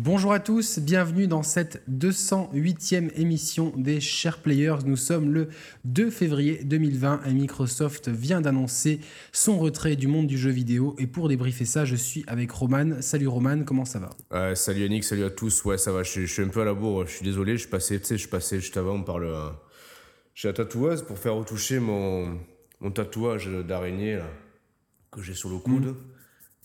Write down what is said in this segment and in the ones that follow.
Bonjour à tous, bienvenue dans cette 208e émission des Chers Players. Nous sommes le 2 février 2020 et Microsoft vient d'annoncer son retrait du monde du jeu vidéo. Et pour débriefer ça, je suis avec Roman. Salut Roman, comment ça va? Salut Yannick, salut à tous. Ouais, ça va, je, suis un peu à la bourre, je suis désolé. Je suis passé, je suis passé juste avant par le, chez la tatoueuse pour faire retoucher mon, mon tatouage d'araignée que j'ai sur le coude. Mm.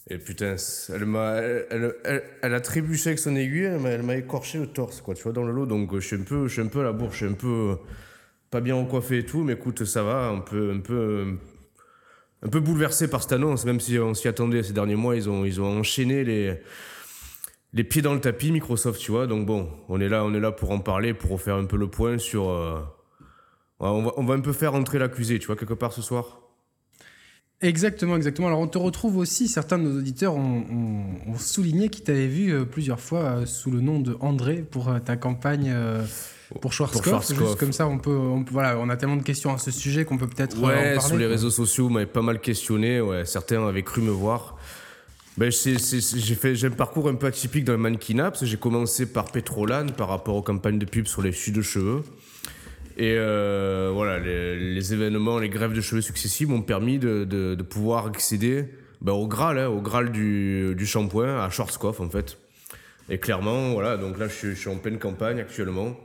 Et putain, elle m'a, elle, elle, a trébuché avec son aiguille, elle m'a écorché le torse, quoi, tu vois, dans le lot. Donc, je suis un peu, je suis un peu à la bourre, je suis un peu pas bien recoiffé et tout, mais écoute, ça va, un peu, un peu, un peu bouleversé par cette annonce, même si on s'y attendait ces derniers mois, ils ont, ils ont enchaîné les, les pieds dans le tapis, Microsoft, tu vois. Donc bon, on est là, on est là pour en parler, pour refaire un peu le point sur. Euh, on, va, on va un peu faire entrer l'accusé, tu vois, quelque part ce soir. Exactement, exactement. Alors on te retrouve aussi, certains de nos auditeurs ont, souligné qu'ils t'avaient vu euh, plusieurs fois euh, sous le nom de André pour euh, ta campagne pour Schwarzkopf. Juste comme ça, on peut, voilà, on a tellement de questions à ce sujet qu'on peut peut-être ouais, sur les réseaux sociaux, m'avait pas mal questionné. Ouais, certains avaient cru me voir. Ben, j'ai fait j'ai un parcours un peu atypique dans le mannequinat parce que j'ai commencé par Petrolan par rapport aux campagnes de pub sur les chutes de cheveux. Et euh, voilà, les, événements, les grèves de cheveux successives m'ont permis de, de, pouvoir accéder bah, au Graal, hein, au Graal du, du shampoing, à Schwarzkopf en fait. Et clairement, voilà, donc là je suis, en pleine campagne actuellement.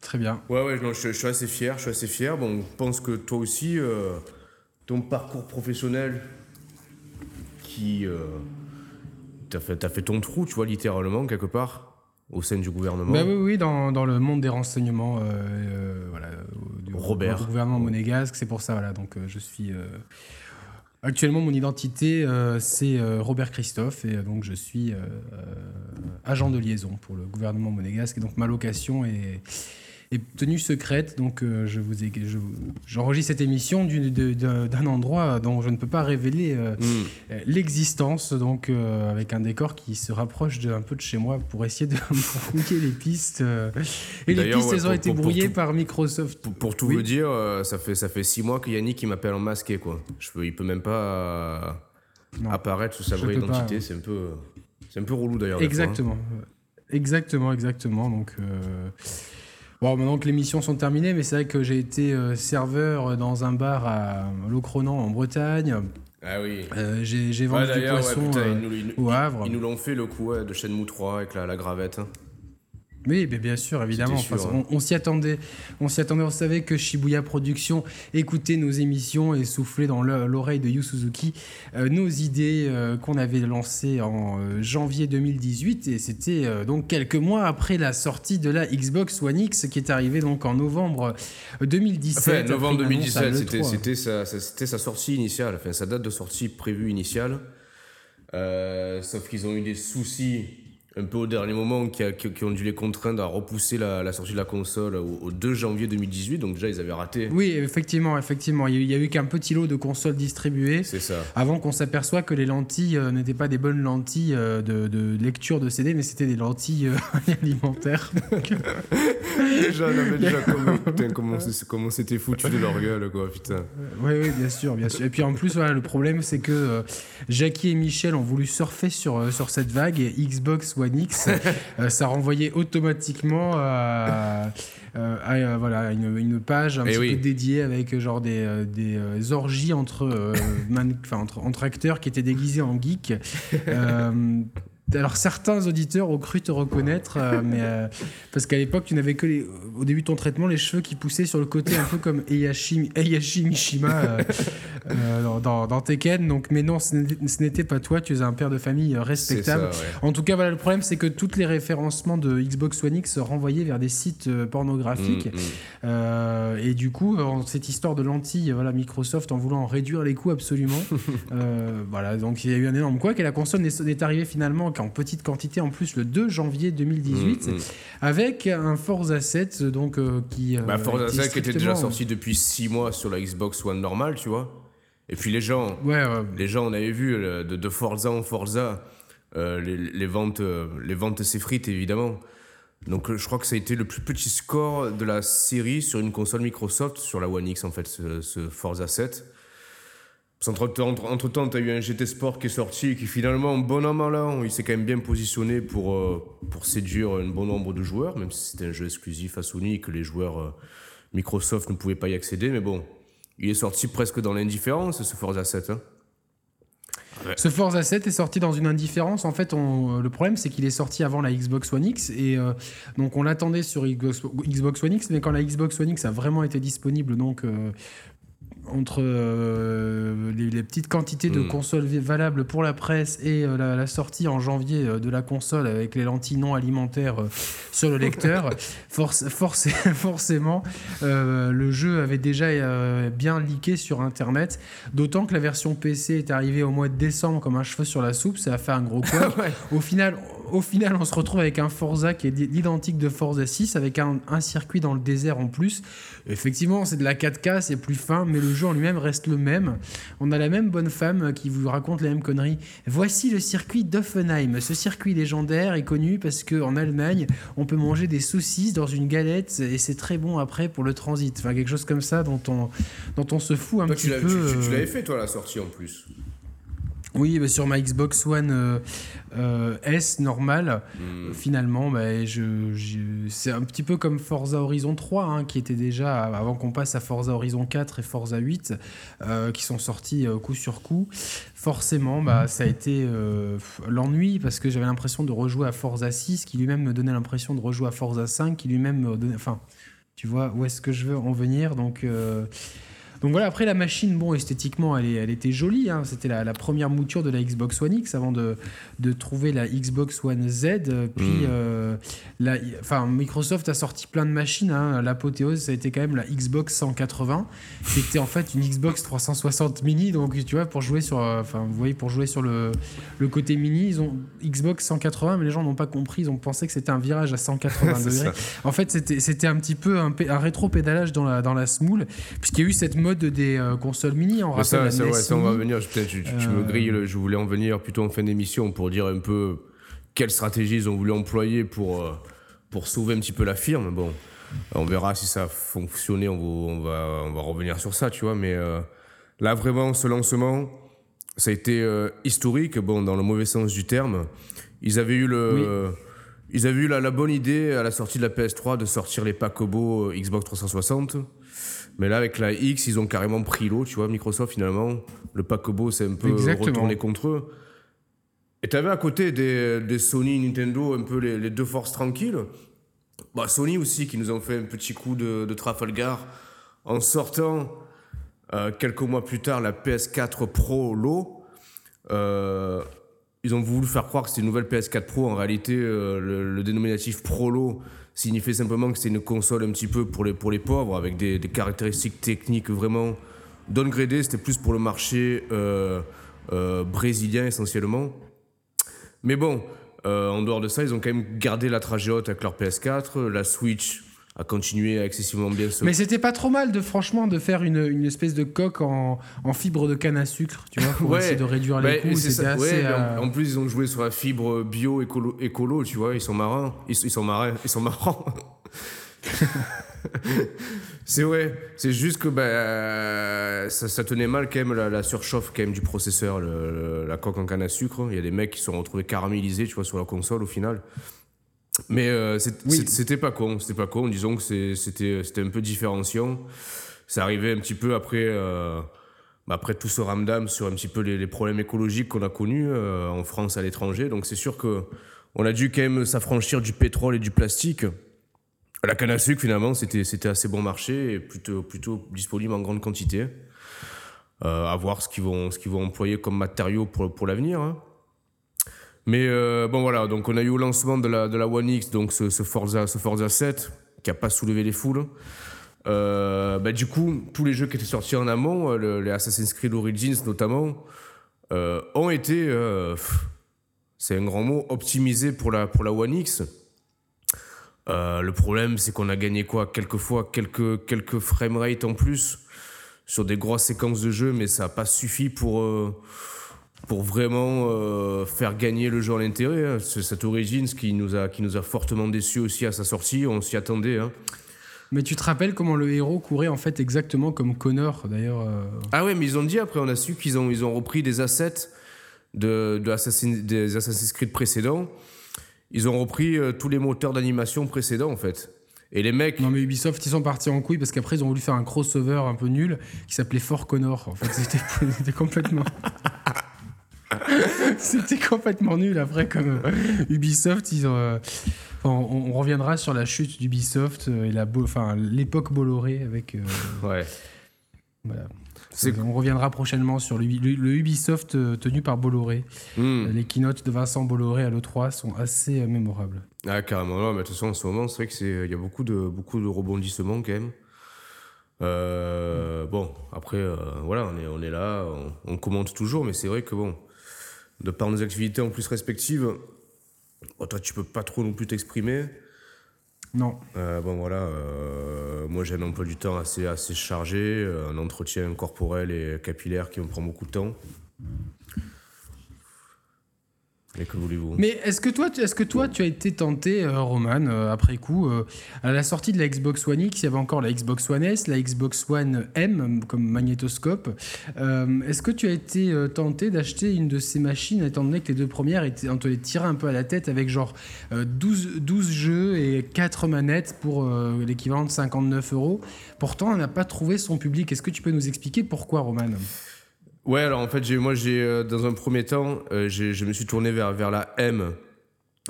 Très bien. Ouais, ouais, je, suis assez fier, je suis assez fier. Bon, je pense que toi aussi, euh, ton parcours professionnel qui. Euh, t'as fait, as fait ton trou, tu vois, littéralement, quelque part au sein du gouvernement bah Oui, oui, dans, dans, le monde des renseignements, euh, euh, voilà, du, Robert. Du gouvernement monégasque. C'est pour ça, voilà. Donc, euh, je suis. Actuellement, mon identité, c'est Robert Christophe, et donc je suis agent de liaison pour le gouvernement monégasque. Et donc, ma location est est tenue secrète. Donc, euh, je vous ai, j'enregistre cette émission d'un endroit dont je ne peux pas révéler euh, hmm. l'existence. Donc, euh, avec un décor qui se rapproche de, un peu de chez moi pour essayer de fouiller les pistes. et les pistes, elles ont été brouillées par Microsoft. Pour, tout vous dire, ça fait ça fait six mois que Yannick il m'appelle en masqué quoi. Je peux, il peut même pas apparaître sous sa vraie identité. C'est un peu c'est un peu relou d'ailleurs. Hein. Exactement. Exactement, exactement. Bon, maintenant que les missions sont terminées, mais c'est vrai que j'ai été euh, serveur dans un bar à Locronan en Bretagne. Ah oui. Euh, j'ai vendu du poisson euh, au Havre. Ils nous l'ont fait le coup de Shenmue 3 avec la, la gravette. Oui, mais bien sûr, évidemment. Hein. on, s'y attendait. On s'y attendait. On savait que Shibuya Productions écoutait nos émissions et soufflait dans l'oreille de Yu Suzuki euh, nos idées euh, qu'on avait lancées en euh, janvier 2018. Et c'était donc quelques mois après la sortie de la Xbox One X qui est arrivée donc en novembre 2017. Enfin, novembre 2017, c'était sa, sa, sortie initiale, enfin sa date de sortie prévue initiale. sauf qu'ils ont eu des soucis un peu au dernier moment qui, qui, ont dû les contraindre à repousser la, sortie de la console au, 2 janvier 2018. Donc déjà, ils avaient raté. Oui, effectivement, effectivement. Il y a eu qu'un petit lot de consoles distribuées. C'est ça. Avant qu'on s'aperçoive que les lentilles euh, n'étaient pas des bonnes lentilles euh, de, lecture de CD, mais c'était des lentilles euh, alimentaires. déjà, on déjà comment, comment c'était foutu de leur gueule, quoi, putain. Oui, oui, bien sûr, bien sûr. Et puis en plus, voilà, le problème, c'est que Jackie et Michel ont voulu surfer sur, sur cette vague et Xbox One X, euh, ça renvoyait automatiquement à, euh, euh, voilà, une, une, page un eh petit peu dédiée avec genre des, des orgies entre, entre, entre, acteurs qui étaient déguisés en geeks. Alors certains auditeurs ont cru te reconnaître, mais parce qu'à l'époque tu n'avais que les, au début de ton traitement les cheveux qui poussaient sur le côté un peu comme Eyashi, Mishima euh, dans, dans, Tekken. Donc, mais non, ce n'était pas toi. Tu es un père de famille euh, respectable. En tout cas, voilà, le problème, c'est que toutes les référencements de Xbox One X renvoyaient vers des sites euh, pornographiques. Mm, mm. et du coup, cette histoire de lentilles, voilà, Microsoft en voulant réduire les coûts absolument. voilà, donc il y a eu un énorme quoi. Et la console n'est arrivée finalement qu'en petite quantité, en plus le 2 janvier 2018, mm, avec un Forza 7 donc qui. Bah, Forza 7 qui était déjà sorti depuis 6 mois sur la Xbox One normale, tu vois. Et puis les gens, les gens, on avait vu de, de Forza en Forza, euh, les, ventes, euh, les ventes s'effritent évidemment. Donc euh, je crois que ça a été le plus petit score de la série sur une console Microsoft, sur la One X en fait, ce, Forza 7. Entre, temps, tu as eu un GT Sport qui est sorti et qui finalement, bon an mal an, il s'est quand même bien positionné pour, euh, pour séduire un bon nombre de joueurs, même si c'était un jeu exclusif à Sony que les joueurs euh, Microsoft ne pouvaient pas y accéder. Mais bon, il est sorti presque dans l'indifférence, ce Forza 7. Hein. Ce Forza 7 est sorti dans une indifférence. En fait, on, le problème, c'est qu'il est sorti avant la Xbox One X. Et euh, donc, on l'attendait sur Xbox, One X. Mais quand la Xbox One X a vraiment été disponible, donc entre euh, les, petites quantités de hmm. consoles valables pour la presse et euh, la, sortie en janvier euh, de la console avec les lentilles non alimentaires sur le lecteur, forcément, le jeu avait déjà bien leaké sur Internet. D'autant que la version PC est arrivée au mois de décembre comme un cheveu sur la soupe, ça a fait un gros quoi. Au final, au final, on se retrouve avec un Forza qui est l'identique de Forza 6, avec un, circuit dans le désert en plus. Effectivement, c'est de la 4K, c'est plus fin, mais le jeu en lui-même reste le même. On a la même bonne femme qui vous raconte la même connerie. Voici le circuit d'Offenheim. Ce circuit légendaire est connu parce qu'en Allemagne, on peut manger des saucisses dans une galette et c'est très bon après pour le transit. Enfin, quelque chose comme ça dont on, dont on se fout un petit peu. Tu, tu l'avais fait, toi, la sortie en plus oui, bah, sur ma Xbox One euh, euh, S normale, hmm. finalement, bah, je, c'est un petit peu comme Forza Horizon 3, hein, qui était déjà, avant qu'on passe à Forza Horizon 4 et Forza 8, euh, qui sont sortis coup sur coup. Forcément, bah, ça a été l'ennui, parce que j'avais l'impression de rejouer à Forza 6, qui lui-même me donnait l'impression de rejouer à Forza 5, qui lui-même me donnait... Enfin, tu vois où est-ce que je veux en venir, donc... Donc voilà, après la machine, bon, esthétiquement, elle, elle était jolie. Hein. C'était la, première mouture de la Xbox One X avant de, de trouver la Xbox One Z. Puis, hmm. euh, la, enfin, Microsoft a sorti plein de machines. Hein. L'apothéose, ça a été quand même la Xbox 180, qui était en fait une Xbox 360 mini. Donc, tu vois, pour jouer sur, euh, enfin, vous voyez, pour jouer sur le, le côté mini, ils ont Xbox 180, mais les gens n'ont pas compris. Ils ont pensé que c'était un virage à 180 degrés. En fait, c'était un petit peu un, un rétro-pédalage dans la, dans la smoule, puisqu'il y a eu cette mode des euh, consoles mini. En ça, ça, ouais, ça, on va venir. Peut-être tu, me euh, grilles. Je voulais en venir plutôt en fin d'émission pour dire un peu quelle stratégie ils ont voulu employer pour, euh, pour sauver un petit peu la firme. Bon, on verra si ça a fonctionné. On va, on va, revenir sur ça, tu vois. Mais là, vraiment, ce lancement, ça a été historique. Bon, dans le mauvais sens du terme. Ils avaient eu le. Ils avaient eu la, la, bonne idée à la sortie de la PS3 de sortir les Pacobo Xbox 360. Mais là, avec la X, ils ont carrément pris l'eau, tu vois. Microsoft, finalement, le Pacobo, c'est un peu retourné contre eux. Et tu avais à côté des, des, Sony, Nintendo, un peu les, deux forces tranquilles. Bah, Sony aussi, qui nous ont fait un petit coup de, de Trafalgar en sortant euh, quelques mois plus tard la PS4 Pro Low. Euh, ils ont voulu faire croire que c'était une nouvelle PS4 Pro. En réalité, euh, le, le, dénominatif Pro Low signifiait simplement que c'était une console un petit peu pour les, pour les pauvres, avec des, caractéristiques techniques vraiment downgradées. C'était plus pour le marché euh, euh, brésilien essentiellement. Mais bon, euh, en dehors de ça, ils ont quand même gardé la trajet haute avec leur PS4. La Switch à continuer excessivement bien. Mais c'était pas trop mal de franchement de faire une, une espèce de coque en, en, fibre de canne à sucre, tu vois, pour essayer de réduire les coûts. Assez, euh, en, plus, ils ont joué sur la fibre bio écolo, écolo tu vois, ils sont marins, ils, sont marins, ils sont marrants. c'est vrai, c'est juste que bah, ça, ça, tenait mal quand même la, surchauffe quand même du processeur, la coque en canne à sucre. Il y a des mecs qui se sont retrouvés caramélisés, tu vois, sur la console au final. Mais euh, c'était pas con, c'était pas con. Disons que c'était un peu différenciant. Ça arrivait un petit peu après, euh, bah, après tout ce ramdam sur un petit peu les, problèmes écologiques qu'on a connus euh, en France à l'étranger. Donc c'est sûr que on a dû quand même s'affranchir du pétrole et du plastique. La canne à sucre finalement c'était assez bon marché et plutôt plutôt disponible en grande quantité. à voir ce qu'ils vont employer comme matériaux pour pour l'avenir. Hein. Mais euh, bon voilà, donc on a eu au lancement de la, One X, donc ce, Forza, ce Forza 7, qui n'a pas soulevé les foules. Euh, bah, du coup, tous les jeux qui étaient sortis en amont, euh, les Assassin's Creed Origins notamment, ont été, c'est un grand mot, optimisés pour la, pour la One X. le problème, c'est qu'on a gagné quoi? Quelquefois, quelques, quelques framerate en plus sur des grosses séquences de jeu, mais ça n'a pas suffi pour pour vraiment euh, faire gagner le jeu à l'intérêt. Hein. Cette Origins qui nous, a, qui nous a fortement déçus aussi à sa sortie, on s'y attendait. Hein. Mais tu te rappelles comment le héros courait en fait exactement comme Connor d'ailleurs euh, Ah ouais, mais ils ont dit après, on a su qu'ils ont, ils ont repris des assets de, de Assassin- des Assassin's Creed précédents. Ils ont repris euh, tous les moteurs d'animation précédents en fait. Et les mecs, Non mais Ubisoft ils sont partis en couille parce qu'après ils ont voulu faire un crossover un peu nul qui s'appelait Fort Connor. En fait c'était complètement... c'était complètement nul après comme euh, Ubisoft ils ont... euh, enfin, on, on reviendra sur la chute d'Ubisoft euh, et la enfin l'époque Bolloré avec... euh, ouais. voilà. On reviendra prochainement sur le, le- le Ubisoft tenu par Bolloré. Hmm. Les keynotes de Vincent Bolloré à l'E3 sont assez mémorables. Ah, carrément, non, mais de toute façon, en ce moment, c'est vrai qu'il y a beaucoup de, beaucoup de rebondissements quand même. Euh, bon, après, euh, voilà, on est, on est là, on, on commente toujours, mais c'est vrai que bon, de par nos activités en plus respectives, bon, toi, tu peux pas trop non plus t'exprimer. Non. Euh, bon, voilà, euh, moi, j'ai un emploi du temps assez, assez chargé, un entretien corporel et capillaire qui me prend beaucoup de temps. Mais est-ce que toi, est-ce que toi, tu as été tenté, euh, Roman, euh, après coup, euh, à la sortie de la Xbox One X, il y avait encore la Xbox One S, la Xbox One M comme magnétoscope. Est-ce que tu as été tenté d'acheter une de ces machines, étant donné que les deux premières, étaient, on te les tirait un peu à la tête avec genre euh, 12, 12 jeux et 4 manettes pour l'équivalent de 59 euros? Pourtant, on n'a pas trouvé son public. Est-ce que tu peux nous expliquer pourquoi, Roman? Ouais, alors en fait, moi, j'ai, euh, dans un premier temps, euh, je me suis tourné vers, vers la M.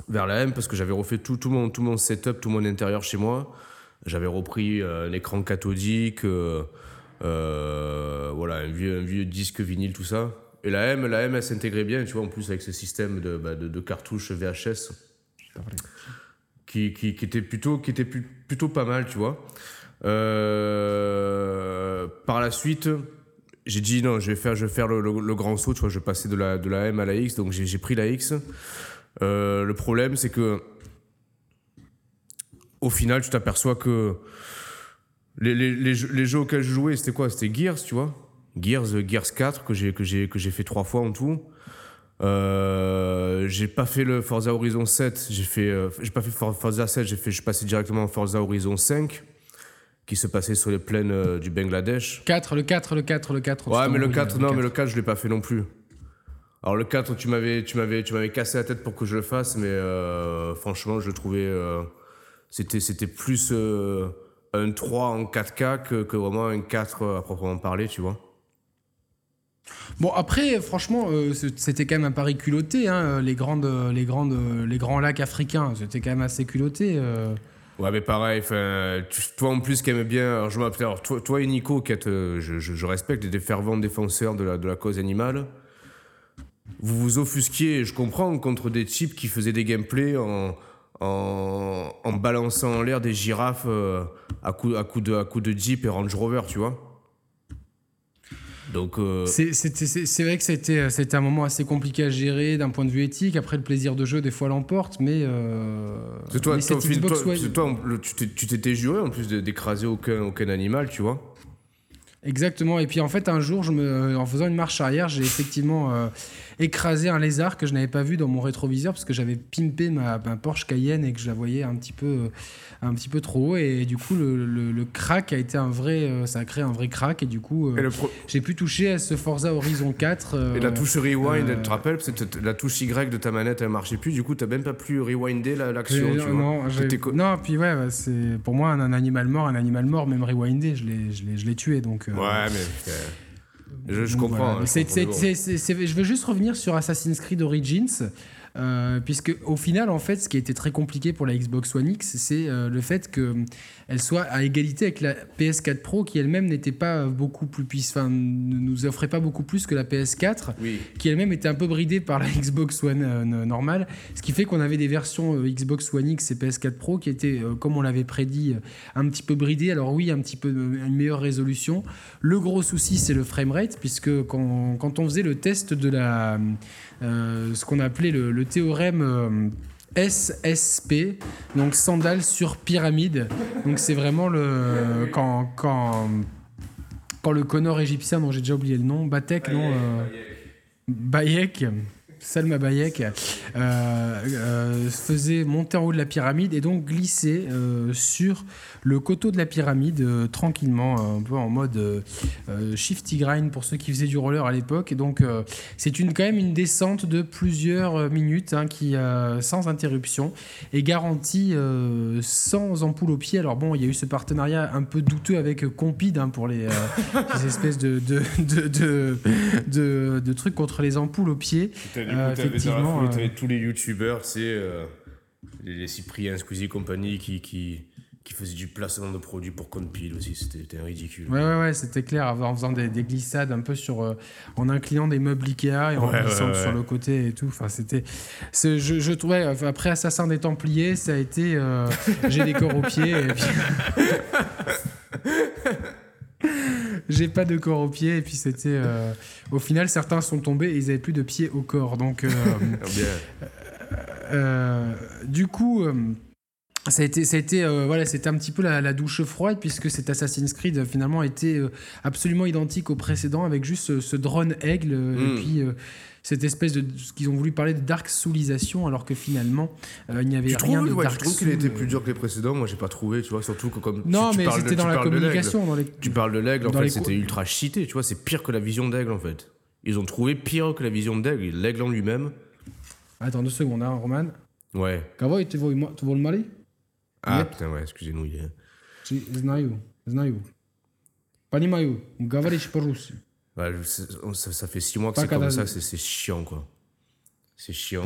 Vers la M parce que j'avais refait tout, tout, mon, tout mon setup, tout mon intérieur chez moi. J'avais repris euh, un écran cathodique, voilà, un vieux, un vieux disque vinyle, tout ça. Et la M, la M, elle s'intégrait bien, tu vois, en plus avec ce système de, bah, de, cartouches VHS qui, qui, était, plutôt, qui était plutôt pas mal, tu vois. Par la suite, j'ai dit non, je vais faire, je vais faire le, grand saut, tu vois, je vais passer de la, de la M à la X, donc j'ai pris la X. Euh, le problème, c'est que au final, tu t'aperçois que les, les, jeux, auxquels je jouais, c'était quoi? C'était Gears, tu vois? Gears, Gears 4, que j'ai fait trois fois en tout. Euh, j'ai pas fait le Forza Horizon 7, j'ai fait euh, pas fait For- Forza 7, j'ai fait je directement en Forza Horizon 5 qui se passait sur les plaines euh, du Bangladesh. 4, le 4, le 4, le 4. Ouais, mais le Oui, 4, non, mais quatre. le 4, je l'ai pas fait non plus. Alors le 4, tu m'avais, tu m'avais, tu m'avais cassé la tête pour que je le fasse, mais euh, franchement, je le trouvais, euh, c'était, c'était plus euh, un 3 en 4K que, que vraiment un 4 à proprement parler, tu vois. Bon après franchement euh, c'était quand même un pari culotté hein, les grandes les grandes les grands lacs africains c'était quand même assez culotté euh. Ouais, mais pareil, toi en plus qui aime bien, alors je alors toi, et Nico, qui êtes, euh, je, respecte, des fervents défenseurs de la, cause animale, vous vous offusquiez, je comprends, contre des types qui faisaient des gameplays en, balançant en l'air des girafes euh, à coups de Jeep et Range Rover, tu vois. Donc, euh, C'est- vrai que c'était c'était un moment assez compliqué à gérer d'un point de vue éthique après le plaisir de jeu des fois l'emporte mais, euh, c'est toi, mais toi, toi, le- tu t'étais juré en plus de- d'écraser aucun, aucun animal, tu vois. Exactement. Et puis en fait, un jour, je me, en faisant une marche arrière, j'ai effectivement euh, écrasé un lézard que je n'avais pas vu dans mon rétroviseur parce que j'avais pimpé ma, ma Porsche Cayenne et que je la voyais un petit peu, euh, un petit peu trop haut. Et du coup, le, le, le crack a été un vrai, euh, ça a créé un vrai crack. Et du coup, euh, pro- j'ai pu toucher à ce Forza Horizon 4. euh, Et la touche rewind, euh, tu te rappelles, c'était- la touche Y de ta manette, elle marchait plus. Du coup, t'as même pas pu rewinder la- l'action. tu non, non, puis ouais, c'est pour moi un, un animal mort, un animal mort, même rewindé, je l'ai, tué. Donc, euh, Ouais, mais. Je, comprends. voilà. hein, je veux juste revenir sur Assassin's Creed Origins. Euh, puisque au final, en fait, ce qui a été très compliqué pour la Xbox One X, c'est euh, le fait qu'elle soit à égalité avec la PS4 Pro, qui elle-même n'était pas beaucoup plus puissante, ne nous offrait pas beaucoup plus que la PS4 Oui. qui elle-même était un peu bridée par la Xbox One euh, normale, ce qui fait qu'on avait des versions euh, Xbox One X et PS4 Pro qui étaient, euh, comme on l'avait prédit, euh, un petit peu bridées. Alors oui, un petit peu euh, une meilleure résolution. Le gros souci, c'est le framerate, puisque quand, quand on faisait le test de la, euh, ce qu'on appelait le, le théorème euh, SSP, donc sandales sur pyramide. Donc c'est vraiment le quand quand quand le Connor égyptien dont j'ai déjà oublié le nom, Batek, non euh, Bayek, Salma Bayek, euh, euh, faisait monter en haut de la pyramide et donc glisser euh, sur le coteau de la pyramide tranquillement, un peu en mode shifty grind pour ceux qui faisaient du roller à l'époque. Et donc c'est une, quand même une descente de plusieurs minutes hein, qui, sans interruption, est garantie sans ampoule au pied. Alors bon, il y a eu ce partenariat un peu douteux avec Compide hein, pour les, euh, ces espèces de, de, de, de, de- de trucs contre les ampoules au pied. Du coup, Euh, t'avais dans la effectivement, foulée, tous les youtubeurs, tu sais, euh, les, Cyprien, Squeezie et compagnie qui, qui, qui faisaient du placement de produits pour Conpil aussi. C'était ridicule. Ouais, ouais, ouais, c'était clair, en faisant des, des glissades un peu sur. euh, en inclinant des meubles Ikea et en Ouais, glissant ouais, sur le côté et tout. Enfin, c'était. Je, je trouvais, après Assassin des Templiers, ça a été. euh, J'ai des corps aux pieds. Et puis... J'ai pas de corps aux pieds. Et puis c'était. euh, Au final, certains sont tombés et ils avaient plus de pieds au corps. Donc. euh, Ah, euh, du coup, ça a été, ça a été, voilà, c'était un petit peu la, la douche froide puisque cet Assassin's Creed finalement était absolument identique au précédent avec juste ce, ce drone aigle et puis euh, cette espèce de ce qu'ils ont voulu parler de dark soulisation alors que finalement euh, il n'y avait Tu rien trouves, de ouais, tu dark trouves qu'il a été soul, plus euh. dur que les précédents Moi, j'ai pas trouvé, tu vois, surtout que comme. Non, tu, tu mais parles de- c'était tu dans la parles de l'aigle. communication. Dans les... Tu parles de l'aigle, en Dans fait, les c'était co- ultra cheaté, tu vois, c'est pire que la vision d'aigle, en fait. Ils ont trouvé pire que la vision d'aigle. L'aigle en lui-même, Attends deux secondes, hein, Roman. ouais. Kawai, tu vois, tu vois le mali Ah, Yep. putain, ouais, excusez-nous. il est- Ci- Знаю, знаю. Понимаю. Говоришь по-русски. Bah, oh, ça, fait six mois que c'est comme ça, c'est chiant, quoi. C'est chiant.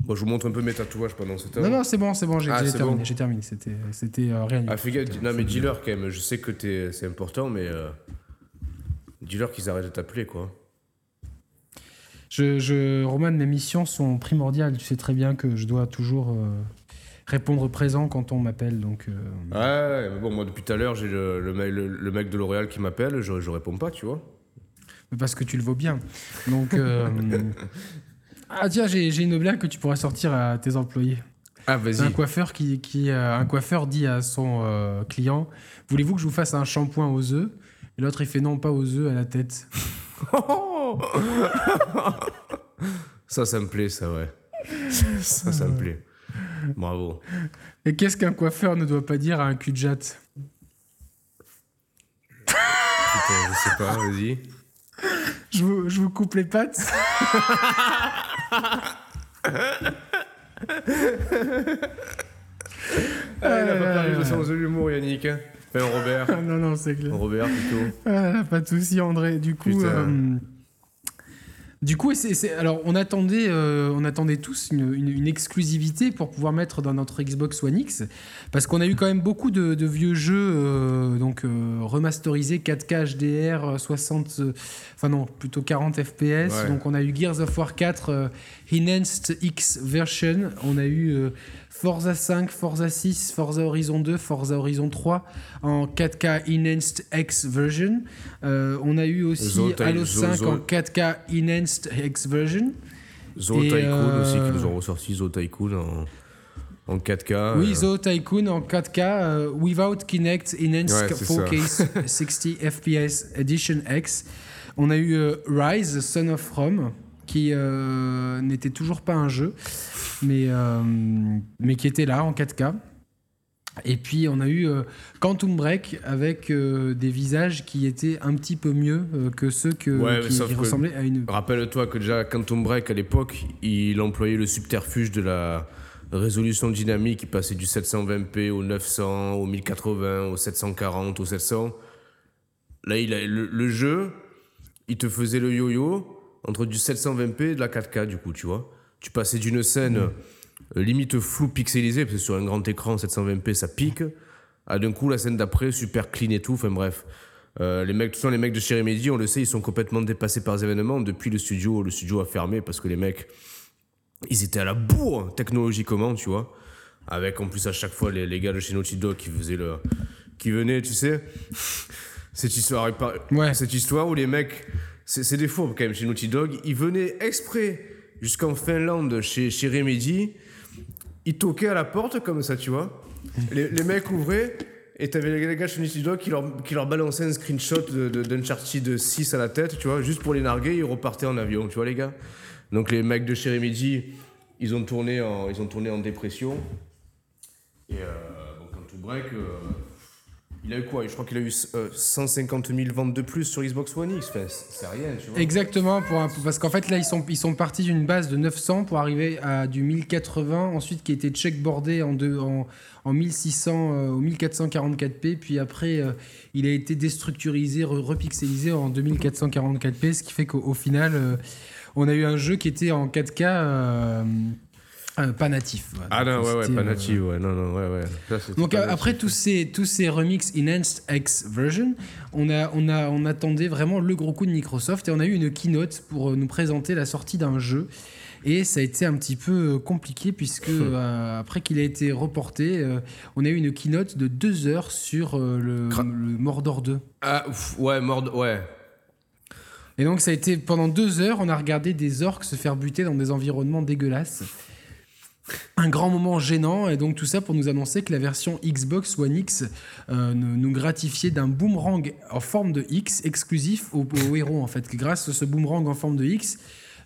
Bon, je vous montre un peu mes tatouages pendant cette heure. Non, non, c'est bon, c'est bon, j'ai ah, terminé. J'ai terminé. C'était, c'était euh, rien. Ah, fais non, mais dis-leur quand même. Je sais que c'est important, mais euh, dis-leur qu'ils arrêtent de t'appeler, quoi. Je, je, Roman, mes missions sont primordiales. Tu sais très bien que je dois toujours. Euh, répondre présent quand on m'appelle. Donc, euh, Ouais, mais bon, moi depuis tout à l'heure, j'ai le, le, mec- le- le mec de L'Oréal qui m'appelle, je, je réponds pas, tu vois. parce que tu le vaux bien. Donc, euh, ah tiens, j'ai j'ai une blague que tu pourras sortir à tes employés. Ah, C'est un coiffeur qui, qui euh, un coiffeur dit à son euh, client Voulez-vous que je vous fasse un shampoing aux œufs? Et l'autre il fait non, pas aux œufs, à la tête. ça, ça me plaît, ça, ouais. ça, ça me plaît. Bravo. Et qu'est-ce qu'un coiffeur ne doit pas dire à un cul de jatte Putain, je sais pas, vas-y. je vous, je vous coupe les pattes Ah, il a pas perdu là. sens de l'humour, Yannick. hein. Enfin, Robert. Non, non, c'est clair. Robert, plutôt. Ah, pas de souci, André. Du coup, euh, du coup, c'est, c'est- alors on attendait, euh, on attendait tous une, une- une exclusivité pour pouvoir mettre dans notre Xbox One X, parce qu'on a eu quand même beaucoup de, de vieux jeux, euh, donc euh, remasterisés 4K HDR, euh, 60, euh, enfin non, plutôt 40 FPS. Ouais. Donc on a eu Gears of War 4 euh, Enhanced X version, on a eu euh, Forza 5, Forza 6, Forza Horizon 2, Forza Horizon 3 en 4K Enhanced X version. Euh, on a eu aussi Halo Zo- 5 Zo- en 4K Enhanced X version. Zo Tycoon euh, aussi, qui nous ont ressorti Zo Tycoon en, en 4K. Oui, euh, Zo Tycoon en 4K euh, without Kinect Enhanced Ouais, c'est ça. 4K 60 FPS Edition X. On a eu euh, Rise, Son of Rome, qui euh, n'était toujours pas un jeu, mais, euh, mais qui était là en 4K. Et puis on a eu euh, Quantum Break avec euh, des visages qui étaient un petit peu mieux euh, que ceux que, Ouais, mais qui, sauf qui que- ressemblaient à une. Rappelle-toi que déjà Quantum Break à l'époque, il employait le subterfuge de la résolution dynamique qui passait du 720p au 900, au 1080, au 740, au 700. Là, il a, le, le jeu, il te faisait le yo-yo entre du 720p et de la 4K du coup, tu vois. Tu passais d'une scène euh, limite flou pixelisée, parce que sur un grand écran 720p ça pique, à d'un coup la scène d'après super clean et tout, enfin bref. Euh, les mecs, façon, les mecs de chez Remedy, on le sait, ils sont complètement dépassés par les événements. Depuis le studio, le studio a fermé parce que les mecs, ils étaient à la bourre technologiquement, tu vois. Avec en plus à chaque fois les, les gars de chez Naughty Dog qui faisaient le, qui venaient, tu sais. Cette histoire, Ouais. cette histoire où les mecs, c'est des faux quand même chez Naughty Dog, ils venaient exprès jusqu'en Finlande chez, chez Remedy, ils toquaient à la porte comme ça, tu vois. Les, les mecs ouvraient Et t'avais les gars chez Naughty Dog qui leur, qui leur balançaient un screenshot d'Uncharted 6 à la tête, tu vois, juste pour les narguer, ils repartaient en avion, tu vois, les gars. Donc les mecs de chez Remedy, ils ont tourné en, ils ont tourné en dépression. Et euh, bon, quand tout break, euh, il a eu quoi? Je crois qu'il a eu 150 euh, 000 ventes de plus sur Xbox One X. C'est rien, tu vois. Exactement, parce qu'en fait là ils sont, ils sont partis d'une base de 900 pour arriver à du 1080, ensuite qui a été checkboardé en, deux, en, en 1600 au 1444p, puis après il a été déstructurisé, repixelisé en 2444p, ce qui fait qu'au final on a eu un jeu qui était en 4K euh, pas natif. Ah non, ouais, ouais, pas natif, ouais, non, non, ouais, ouais. Donc après tous ces, tous ces remix Enhanced X version, on, a, on, a, on attendait vraiment le gros coup de Microsoft et on a eu une keynote pour euh, nous présenter la sortie d'un jeu. Et ça a été un petit peu euh, compliqué puisque après qu'il a été reporté, on a eu une keynote de deux heures sur le, le, Mordor 2. Ah ouais, Mordor, ouais. Et donc ça a été pendant deux heures, on a regardé des orques se faire buter dans des environnements dégueulasses un grand moment gênant et donc tout ça pour nous annoncer que la version Xbox One X euh, nous gratifiait d'un boomerang en forme de X exclusif aux, héros en fait. Grâce à ce boomerang en forme de X,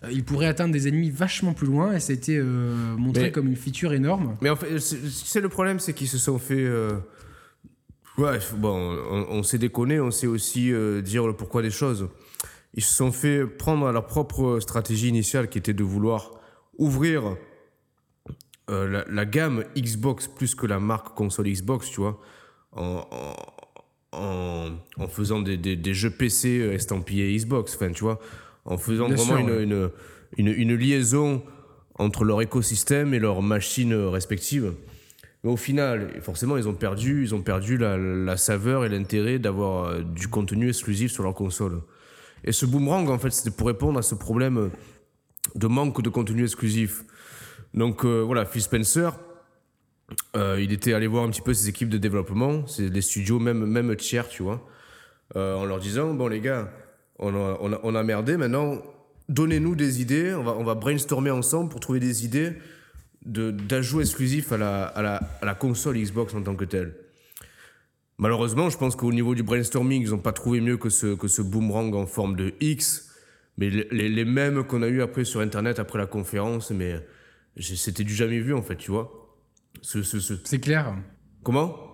euh, il pourrait atteindre des ennemis vachement plus loin et ça a été euh, montré comme une feature énorme. Mais en fait, c'est le problème, c'est qu'ils se sont fait. Ouais, bon, on, sait déconner, on sait aussi dire le pourquoi des choses. Ils se sont fait prendre leur propre stratégie initiale qui était de vouloir ouvrir euh, la, gamme Xbox plus que la marque console Xbox, tu vois, en, en, en faisant des, des, jeux PC euh, estampillés Xbox, enfin, tu vois, en faisant vraiment une, une, une, liaison entre leur écosystème et leurs machines respectives. Mais au final, forcément, ils ont perdu, ils ont perdu la, la saveur et l'intérêt d'avoir euh, du contenu exclusif sur leur console. Et ce boomerang, en fait, c'était pour répondre à ce problème de manque de contenu exclusif. Donc euh, voilà, Phil Spencer, euh, il était allé voir un petit peu ses équipes de développement, c'est les studios, même, même tiers, tu vois, euh, en leur disant Bon, les gars, on a, merdé, maintenant, donnez-nous des idées, on va, on va brainstormer ensemble pour trouver des idées d'ajouts exclusifs à la, à, la, à la console Xbox en tant que telle. Malheureusement, je pense qu'au niveau du brainstorming, ils n'ont pas trouvé mieux que ce, que ce boomerang en forme de X. Mais les, les mêmes qu'on a eu après sur Internet, après la conférence, mais c'était du jamais vu en fait, tu vois. Ce, ce, C'est clair. Comment?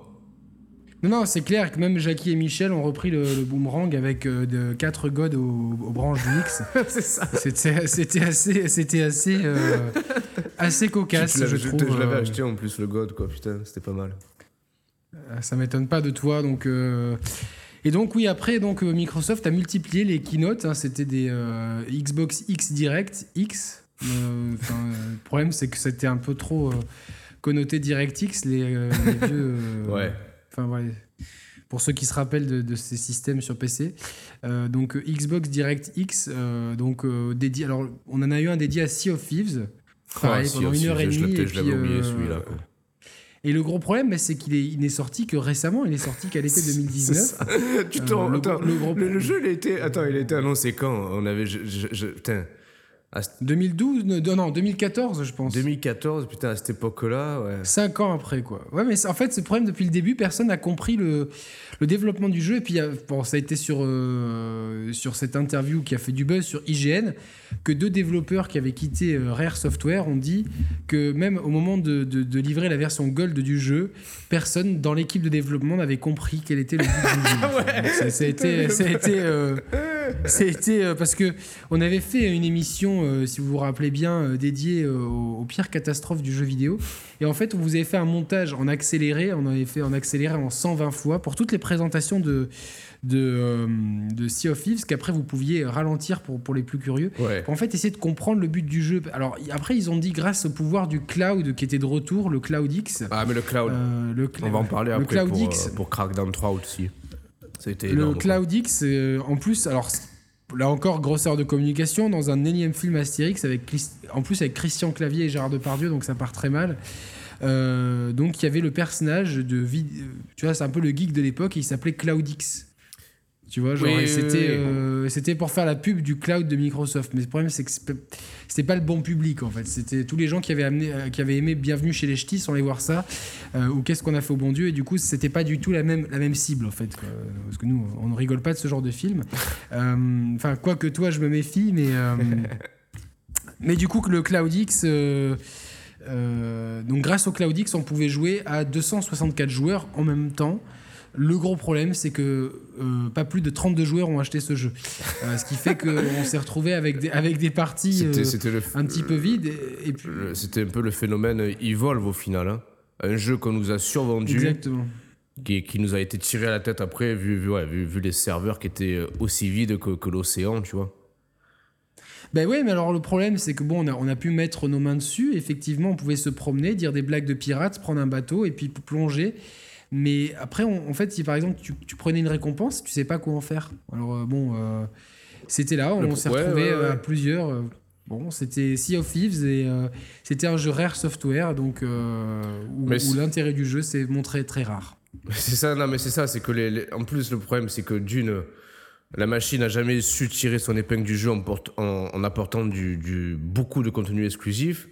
Non, non, c'est clair que même Jackie et Michel ont repris le, boomerang avec euh, de 4 godes aux, branches du X. c'est ça. C'était assez, c'était assez, euh, assez cocasse, je, trouve. Je l'avais euh. acheté en plus le god, quoi. Putain, c'était pas mal. Ça m'étonne pas de toi, donc. Et donc oui, après, donc Microsoft a multiplié les keynotes. Hein, c'était des Xbox X Direct X euh, le problème, c'est que c'était un peu trop euh, connoté DirectX, les, euh, les vieux. ouais. Enfin, ouais pour ceux qui se rappellent de, ces systèmes sur PC. donc Xbox DirectX, donc dédié. Alors on en a eu un dédié à Sea of Thieves, pareil, pendant une heure et demie. Et, celui-là. Et le gros problème, c'est qu'il n'est sorti que récemment. Il est sorti qu'à l'été 2019. tu t'en. le, le, jeu, il a été. Attends, il a été annoncé quand On avait. Je, je, putain. 2012 Non, 2014, je pense. 2014, putain, à cette époque-là, ouais. Cinq ans après, quoi. Ouais, mais en fait, le problème, depuis le début, personne n'a compris le, le, développement du jeu. Et puis, bon, ça a été sur, euh, sur cette interview qui a fait du buzz sur IGN, que deux développeurs qui avaient quitté euh, Rare Software ont dit que même au moment de, de, livrer la version Gold du jeu, personne dans l'équipe de développement n'avait compris quel était le but du jeu. ça, a été... Ça a été euh, C'était euh, parce que on avait fait une émission, euh, si vous vous rappelez bien, euh, dédiée aux, pires catastrophes du jeu vidéo. Et en fait, on vous avait fait un montage en accéléré, on avait fait en accéléré en 120 fois pour toutes les présentations de de, de Sea of Thieves qu'après vous pouviez ralentir pour, pour les plus curieux. Pour en fait essayer de comprendre le but du jeu. Alors après ils ont dit grâce au pouvoir du cloud qui était de retour, le Cloud X. Ah mais le cloud. le on va en parler après cloud pour, X, pour Crackdown 3 aussi le Cloud X, euh, en plus, alors là encore, grosseur de communication, dans un énième film Astérix, avec, en plus avec Christian Clavier et Gérard Depardieu, donc ça part très mal. Euh, donc il y avait le personnage de... Tu vois, c'est un peu le geek de l'époque, il s'appelait Cloud X. Tu vois, genre, Oui, et c'était oui, oui. euh, c'était pour faire la pub du cloud de Microsoft. Mais le problème, c'est que c'était pas le bon public, en fait. C'était tous les gens qui avaient, amené, euh, qui avaient aimé Bienvenue chez les Ch'tis sans aller voir ça, euh, ou Qu'est-ce qu'on a fait au bon Dieu, et du coup, c'était pas du tout la même, la même cible, en fait. quoi. Parce que nous, on ne rigole pas de ce genre de film. Enfin, quoi que toi, je me méfie, mais. mais du coup, que le CloudX. euh, euh, donc, grâce au CloudX, on pouvait jouer à 264 joueurs en même temps. Le gros problème, c'est que euh, pas plus de 32 joueurs ont acheté ce jeu. Euh, ce qui fait qu'on s'est retrouvé avec des, avec des parties C'était euh, c'était le, un petit peu vides. Et, et puis, le- C'était un peu le phénomène Evolve au final. hein. Un jeu qu'on nous a survendu, exactement. qui, qui nous a été tiré à la tête après, vu, vu, ouais, vu, vu les serveurs qui étaient aussi vides que, que l'océan, tu vois. Ben oui, mais alors le problème, c'est que bon, on a, on a pu mettre nos mains dessus. Effectivement, on pouvait se promener, dire des blagues de pirates, prendre un bateau et puis plonger. Mais après, on- en fait, si par exemple tu, tu prenais une récompense, tu sais pas quoi en faire. Alors euh, bon, euh, c'était là, on s'est ouais, retrouvés ouais, ouais. à plusieurs. euh, bon, c'était Sea of Thieves et euh, c'était un jeu rare software, donc euh, où, l'intérêt du jeu s'est montré très rare. C'est ça, non, mais c'est ça, c'est que les, les- en plus, le problème, c'est que d'une, la machine n'a jamais su tirer son épingle du jeu en, porte- en- en apportant du, du- beaucoup de contenu exclusif.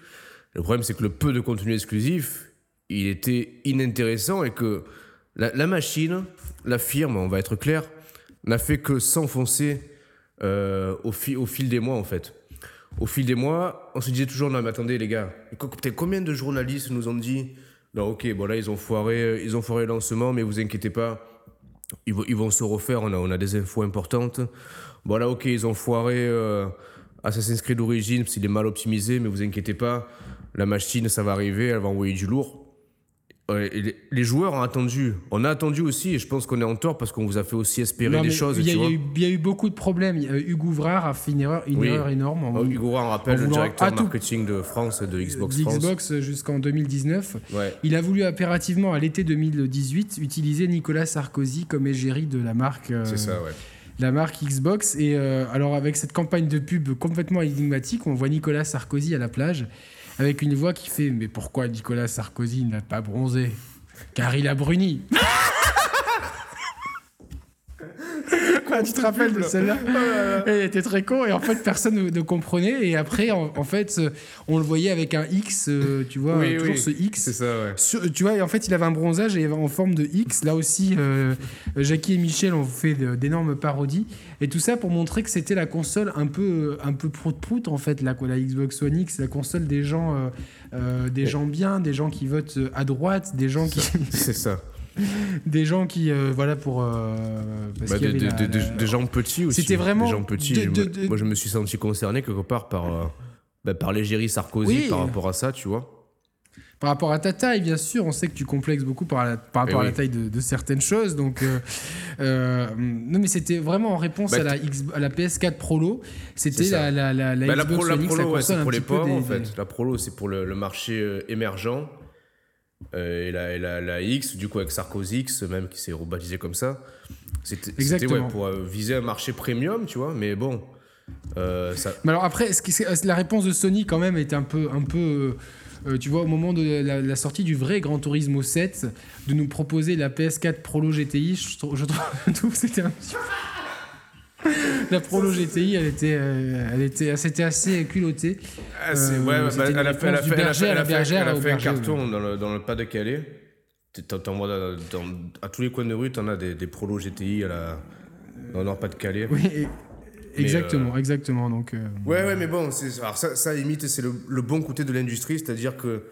Le problème, c'est que le peu de contenu exclusif, il était inintéressant et que la, machine, la firme, on va être clair, n'a fait que s'enfoncer euh, au, fi- au fil des mois, en fait. Au fil des mois, on se disait toujours, non mais attendez les gars, combien de journalistes nous ont dit, non ok, bon là ils ont foiré, ils ont foiré le lancement, mais vous inquiétez pas, ils, ils vont se refaire, on a, on a des infos importantes. Bon là ok, ils ont foiré euh, Assassin's Creed Origins, parce qu'il est mal optimisé, mais vous inquiétez pas, la machine ça va arriver, elle va envoyer du lourd. Et les, joueurs ont attendu, on a attendu aussi, et je pense qu'on est en tort parce qu'on vous a fait aussi espérer Non, des choses. Il y, a- y eu- il y a eu beaucoup de problèmes. Hugo Ouvrard a fait une erreur, une Oui. erreur énorme. en- Oh, Hugo Roy, on rappelle, le directeur marketing de France, de Xbox France. d'Xbox jusqu'en 2019. Ouais. Il a voulu impérativement, à l'été 2018, utiliser Nicolas Sarkozy comme égérie de la marque, euh, C'est ça, ouais. la marque Xbox. Et euh, alors, avec cette campagne de pub complètement énigmatique, on voit Nicolas Sarkozy à la plage avec une voix qui fait Mais pourquoi Nicolas Sarkozy n'a pas bronzé? Car il a bruni. Quoi, tu te rappelles de celle-là Elle était très con et en fait personne ne, comprenait et après en, en fait on le voyait avec un X, euh, tu vois, Oui, toujours oui. ce X. C'est ça, ouais. Sur- tu vois, et en fait, il avait un bronzage et en forme de X. Là aussi, euh, Jackie et Michel ont fait d'énormes parodies. Et tout ça pour montrer que c'était la console un peu, un peu prout-prout, en fait, la, quoi, la Xbox One X, la console des gens, euh, euh, des gens bien, des gens qui votent à droite, des gens qui, C'est ça. des gens qui, euh, voilà, pour. euh, parce Bah, des, la- la- gens petits aussi. C'était vraiment Des gens petits. je Moi, je me suis senti concerné quelque part par, euh, bah, par l'égérie Sarkozy Oui. par rapport à ça, tu vois. Par rapport à ta taille, bien sûr, on sait que tu complexes beaucoup par, la- par rapport Eh à la taille de, de certaines choses. Donc, euh, euh, non, mais c'était vraiment en réponse Bah, à, la X- à la PS4 Prolo. C'était la, la, la, la Bah, Xbox la prolo, ouais, c'est pour les pauvres, des- en des- fait. La prolo, c'est pour le, le marché émergent. Euh, et, la, la, la X, du coup, avec Sarkozy X, même qui s'est rebaptisé comme ça. C'était ouais, pour euh, viser un marché premium, tu vois. Mais bon, euh, ça, Mais alors après, ce qui- c'est- la réponse de Sony quand même était un peu, un peu euh, tu vois, au moment de la, la sortie du vrai Gran Turismo 7, de nous proposer la PS4 Prolo GTI, je, je trouve, je trouve que c'était un petit peu... La Prolo GTI, elle était, euh, elle était, c'était assez culottée. Ah, Euh, ouais, bah, elle a fait, elle a fait, berger elle la a fait- bergère, elle a au fait un carton dans le, dans le pas de Calais. T'en- t'en vois dans- dans- à tous les coins de rue, t'en as des, des prolos GTI à la, dans le pas de Calais. Oui, et- exactement, exactement. Donc, euh, Ouais, ouais, mais bon, alors ça, ça limite, c'est le, le bon côté de l'industrie, c'est-à-dire que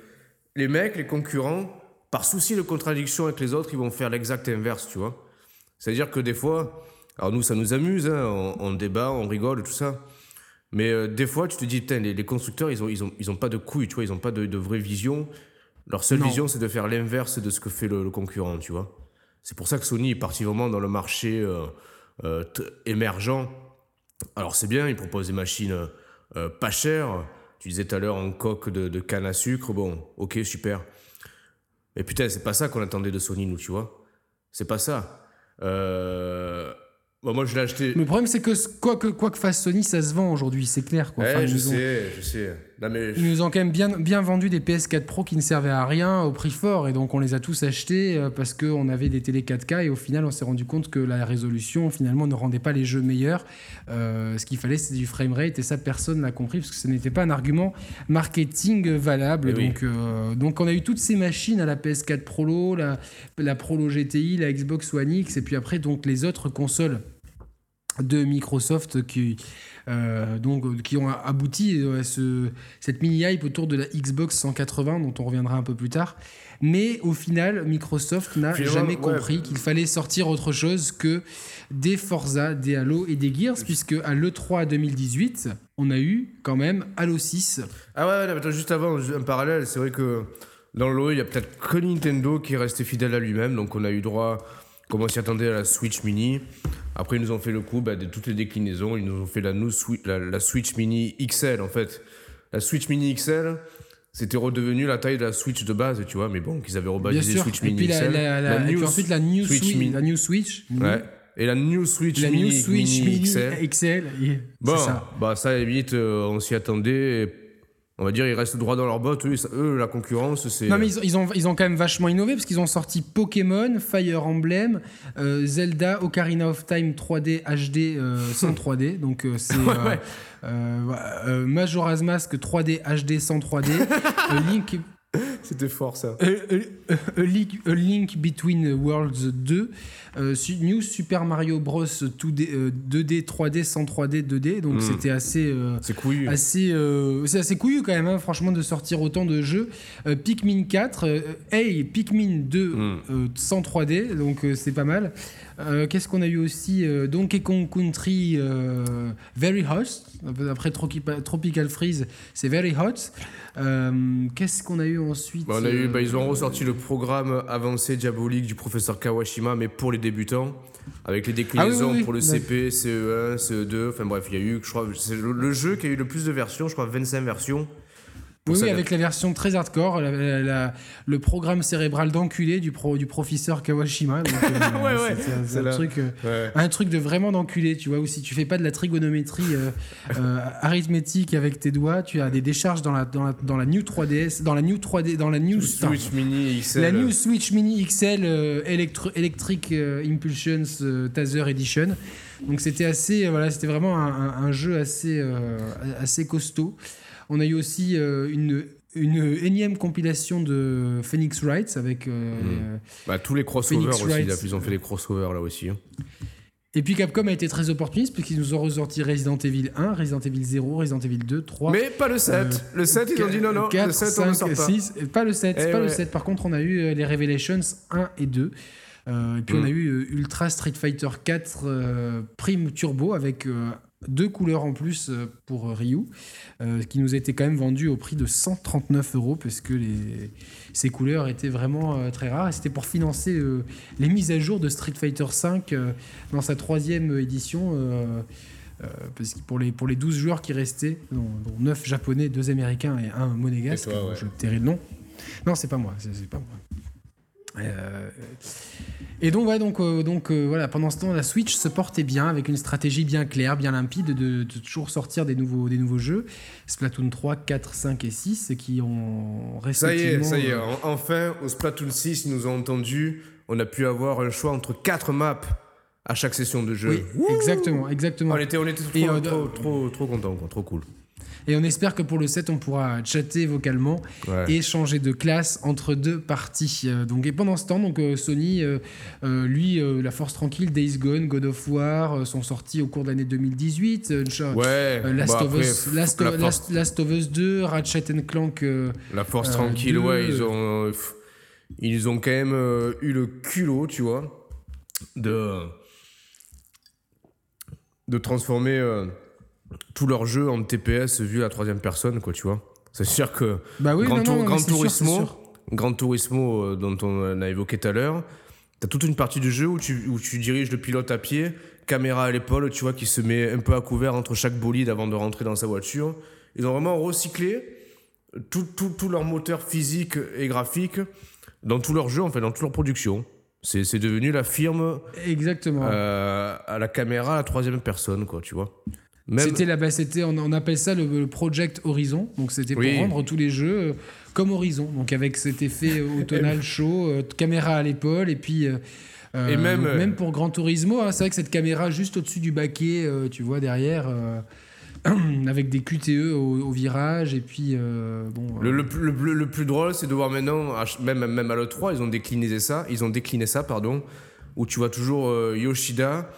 les mecs, les concurrents, par souci de contradiction avec les autres, ils vont faire l'exact inverse, tu vois. C'est-à-dire que des fois, alors nous, ça nous amuse, hein, on, on débat, on rigole, tout ça. Mais euh, des fois, tu te dis, putain, les, les constructeurs, ils ont, ils, ont, ils ont pas de couilles, tu vois, ils ont pas de, de vraie vision. Leur seule Non. vision, c'est de faire l'inverse de ce que fait le, le concurrent, tu vois. C'est pour ça que Sony est parti vraiment dans le marché euh, euh, émergent. Alors c'est bien, ils proposent des machines pas chères. Tu disais tout à l'heure en coque de, de canne à sucre. Bon, ok, super. Mais putain, c'est pas ça qu'on attendait de Sony, nous, tu vois. C'est pas ça. Euh... bon, moi, je l'ai acheté. Le problème, c'est que quoi, que quoi que fasse Sony, ça se vend aujourd'hui, c'est clair. Quoi. Ouais, Enfin, je sais, je sais. Non, mais Ils nous ont quand même bien, bien vendu des PS4 Pro qui ne servaient à rien au prix fort et donc on les a tous achetés euh, parce qu'on avait des télé 4K et au final on s'est rendu compte que la résolution finalement ne rendait pas les jeux meilleurs. Euh, ce qu'il fallait c'était du framerate et ça personne n'a compris parce que ce n'était pas un argument marketing valable. Eh oui. donc, euh, donc on a eu toutes ces machines à la PS4 Pro, la, la Pro GTI, la Xbox One X et puis après donc les autres consoles de Microsoft qui, euh, donc, euh, qui ont abouti à ce, cette mini-hype autour de la Xbox 180 dont on reviendra un peu plus tard. Mais au final, Microsoft n'a jamais ouais. compris qu'il fallait sortir autre chose que des Forza, des Halo et des Gears, puisque à l'E3 2018, on a eu quand même Halo 6. Ah ouais, mais attends, juste avant, un parallèle, c'est vrai que dans le lot, il y a peut-être que Nintendo qui est resté fidèle à lui-même, donc on a eu droit, comme on s'y attendait, à la Switch Mini. Après, ils nous ont fait le coup bah, de toutes les déclinaisons, ils nous ont fait la, new Swi- la, la Switch Mini XL, en fait. La Switch Mini XL, c'était redevenu la taille de la Switch de base, tu vois, mais bon, qu'ils avaient rebaptisé. Switch Et Mini puis, la, XL. la- et puis ensuite la New Switch la New Switch, Mini, Ouais. Et la New Switch la Mini, New Switch Mini Mini XL. Bon, ça. bah ça évite, euh, on s'y attendait. et on va dire, ils restent droit dans leurs bottes. Eux, la concurrence, c'est. Non mais ils, ont- ils ont, ils ont quand même vachement innové parce qu'ils ont sorti Pokémon, Fire Emblem, euh, Zelda, Ocarina of Time 3D HD euh, sans 3D. Donc euh, c'est Ouais, euh, ouais. Majora's Mask 3D HD sans 3D. A Link, C'était fort ça. a- a- a Link, a Link Between Worlds 2, euh, New Super Mario Bros 2D, euh, 2D 3D sans 3D 2D. Donc Mm. c'était assez... euh, C'est couillu. assez euh, c'est assez couillu quand même hein, franchement de sortir autant de jeux Euh, Pikmin 4 euh, hey Pikmin 2 Mm. euh, sans 3D donc euh, c'est pas mal Euh, qu'est-ce qu'on a eu aussi Euh, Donkey Kong Country euh, Very Hot après Tropi- Tropical Freeze c'est Very Hot Euh, qu'est-ce qu'on a eu ensuite Bah, on a eu, bah, ils ont ressorti le programme avancé diabolique du professeur Kawashima, mais pour les débutants, avec les déclinaisons Ah oui, oui, pour le. CP, CE1, CE2. Enfin bref, il y a eu, je crois, c'est le, le jeu qui a eu le plus de versions, je crois 25 versions. Oui, oui, avec la version très hardcore, la- la- la- le programme cérébral d'enculé du, pro, du professeur Kawashima. Donc, euh, Ouais, ouais, c'est- c'est c'est un, truc, Ouais. un truc de vraiment d'enculé, tu vois, où si tu fais pas de la trigonométrie euh, euh, arithmétique avec tes doigts, tu as des décharges dans la, dans la, dans la New 3DS, dans la New 3D, dans la New Switch Mini XL. la New Switch Mini XL euh, Electro- Electric Impulsions Taser Edition. Donc c'était assez, voilà, c'était vraiment un, un- un jeu assez, assez costaud. On a eu aussi euh, une, une énième compilation de Phoenix Wright avec. euh, Mm. Bah, tous les crossovers aussi, là, ils ont fait les crossovers là aussi. hein. Et puis Capcom a été très opportuniste puisqu'ils nous ont ressorti Resident Evil 1, Resident Evil 0, Resident Evil 2, 3. Mais pas le 7. le 7, ils ont dit non, non, 4, le 7, on ne sort pas. 6, pas le 7, Eh pas le ouais. 7. Par contre, on a eu euh, les Revelations 1 et 2. Euh, et puis Mm. on a eu euh, Ultra Street Fighter 4 euh, Prime Turbo avec euh, deux couleurs en plus euh, pour euh, Ryu, euh, qui nous était quand même vendu au prix de 139 euros parce que les, ces couleurs étaient vraiment euh, très rares. Et c'était pour financer euh, les mises à jour de Street Fighter 5 dans sa troisième édition. parce que pour les, pour les 12 joueurs qui restaient, dont, dont 9 japonais, 2 américains et 1 monégasque, toi, ouais. je tairai le nom. Non, c'est pas moi, c'est pas moi. Euh, et donc, ouais, donc, euh, donc euh, voilà, pendant ce temps, la Switch se portait bien avec une stratégie bien claire, bien limpide de, de toujours sortir des nouveaux, des nouveaux jeux. Splatoon 3, 4, 5 et 6 qui ont Ça y est, respectivement. ça y est. euh, en- Enfin, au Splatoon 6, ils nous ont entendu. On a pu avoir un choix entre 4 maps à chaque session de jeu. oui, exactement, exactement. On était, on était trop, euh, trop, trop, trop contents, trop cool. Et on espère que pour le 7, on pourra chatter vocalement Ouais. et changer de classe entre deux parties. Euh, donc, et pendant ce temps, donc, euh, Sony, euh, lui, euh, la force tranquille, Days Gone, God of War sont sortis au cours de l'année 2018. Euh, cha- Ouais, Last, bon, of après, Us, Last, la, Last- Last of Us 2, Ratchet and Clank. la force tranquille, deux- ouais, ils ont, ils ont quand même eu le culot, tu vois, de, de transformer euh, tout leur jeu en TPS vu à la troisième personne, quoi, tu vois. C'est-à-dire que Bah oui, Grand, non, Grand c'est sûr, c'est Turismo, sûr. Grand Turismo euh, dont on a évoqué tout à l'heure, t'as toute une partie du jeu où tu, où tu diriges le pilote à pied, caméra à l'épaule, tu vois, qui se met un peu à couvert entre chaque bolide avant de rentrer dans sa voiture. Ils ont vraiment recyclé tout, tout, tout leur moteur physique et graphique dans tout leur jeu, en fait, dans toute leur production. C'est c'est devenu la firme Exactement. euh, à la caméra à la troisième personne, quoi, tu vois. C'était là, bah, c'était, on, on appelle ça le, le Project Horizon. Donc c'était pour Oui. rendre tous les jeux euh, comme Horizon. Donc avec cet effet euh, automnal chaud, euh, caméra à l'épaule et puis. euh, Et même, euh, pour Gran Turismo, hein, c'est vrai que cette caméra juste au-dessus du baquet, euh, tu vois derrière, avec des QTE au, au virage et puis bon. Le, le plus- le plus- le plus drôle, c'est de voir maintenant, même, même à l'E3, ils ont décliné ça, ils ont décliné ça, pardon, où tu vois toujours Yoshida,